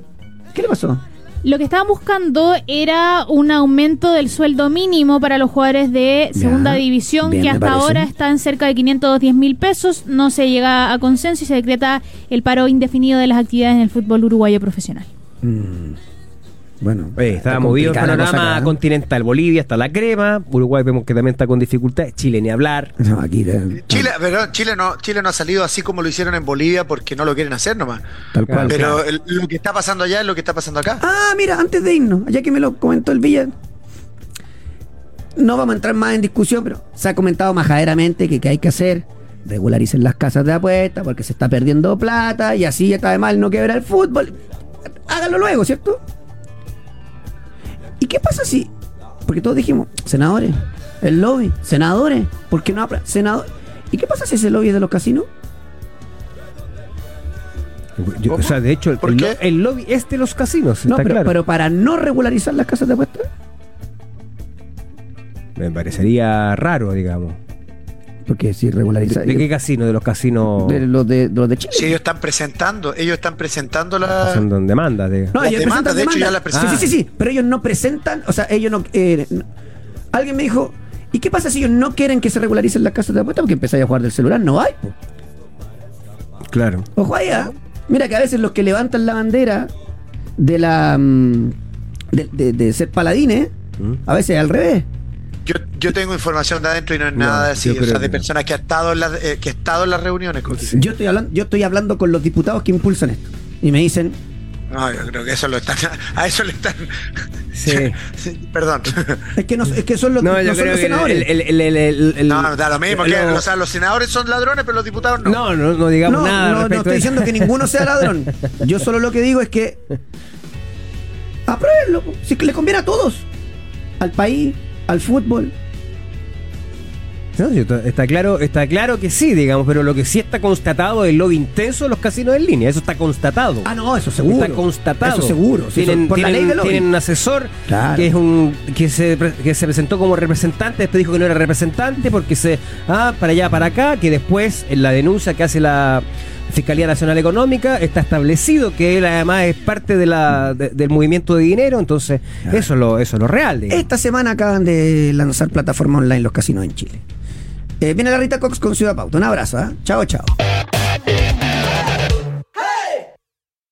¿Qué le pasó? Lo que estaban buscando era un aumento del sueldo mínimo para los jugadores de Ya, segunda división, bien, que hasta ahora está en cerca de 510 mil pesos. No se llega a consenso y se decreta el paro indefinido de las actividades en el fútbol uruguayo profesional. Mm, bueno, Oye, está está movido el panorama acá, ¿eh? continental. Bolivia está la crema. Uruguay vemos que también está con dificultades. Chile ni hablar. No, aquí, eh, Chile, pero Chile no, Chile no ha salido así como lo hicieron en Bolivia porque no lo quieren hacer nomás. tal cual. Pero el- lo que está pasando allá es lo que está pasando acá. Ah, mira, antes de irnos, ya que me lo comentó el Villa, no vamos a entrar más en discusión, pero se ha comentado majaderamente que, que hay que hacer, regularicen las casas de apuestas porque se está perdiendo plata y así está de mal no quebra el fútbol. Háganlo luego, ¿cierto? ¿Y qué pasa si, porque todos dijimos, senadores, el lobby, senadores, ¿por qué no habla? Senador. ¿Y qué pasa si ese lobby es de los casinos? Yo- o sea, de hecho, el, ¿Por el el lobby es de los casinos. No, está pero, claro. pero para no regularizar las casas de apuestas. Me parecería raro, digamos. Porque si regularizar. ¿De, de qué casino? De los casinos de los de, de los de Chile. Si ellos están presentando, ellos están presentando la. son donde demandas. De... No, Las ellos demandas, de hecho, ya las presentan. Sí, sí, sí, sí, pero ellos no presentan, o sea, ellos no, eh, no- Alguien me dijo, ¿y qué pasa si ellos no quieren que se regularicen las casas de apuestas? Porque empezáis a jugar del celular, no hay. po. Claro. Ojo ahí, ¿ah? Mira que a veces los que levantan la bandera de la mm, de, de- de ser paladines, ¿Mm? a veces es al revés. Yo, yo tengo información de adentro y no es No, nada así. O sea, de no. personas que ha estado en las, eh, que ha estado en las reuniones. Yo estoy hablando, yo estoy hablando con los diputados que impulsan esto. Y me dicen, No, yo creo que eso lo están. A eso le están. [LAUGHS] Sí. Perdón. es que no, es que son los, No, no yo son creo los que el, senadores. el- el- el- el- el- No, da lo mismo. que, o sea, los senadores son ladrones, pero los diputados no. no, no, no digamos no, nada. no, no estoy diciendo que ninguno sea ladrón. [LAUGHS] Yo solo lo que digo es que apruébenlo. Si le conviene a todos. Al país, al fútbol. No, está- claro, está claro que sí, digamos, pero lo que sí está constatado es el lobby intenso de los casinos en línea. Eso está constatado. Ah, no, eso seguro. Está constatado. Eso seguro. tienen, eso- por la tienen- ley del lobby. tienen un asesor Claro. que es un que se, que se presentó como representante, después dijo que no era representante porque se ah para allá para acá, que después en la denuncia que hace la Fiscalía Nacional Económica está establecido que él además es parte de la de- del movimiento de dinero, entonces eso es lo eso es lo real. digamos. Esta semana acaban de lanzar plataforma online los casinos en Chile. Eh, viene la Rita Cox con Ciudad Pauta. Un abrazo, ¿ah? Chao, chao.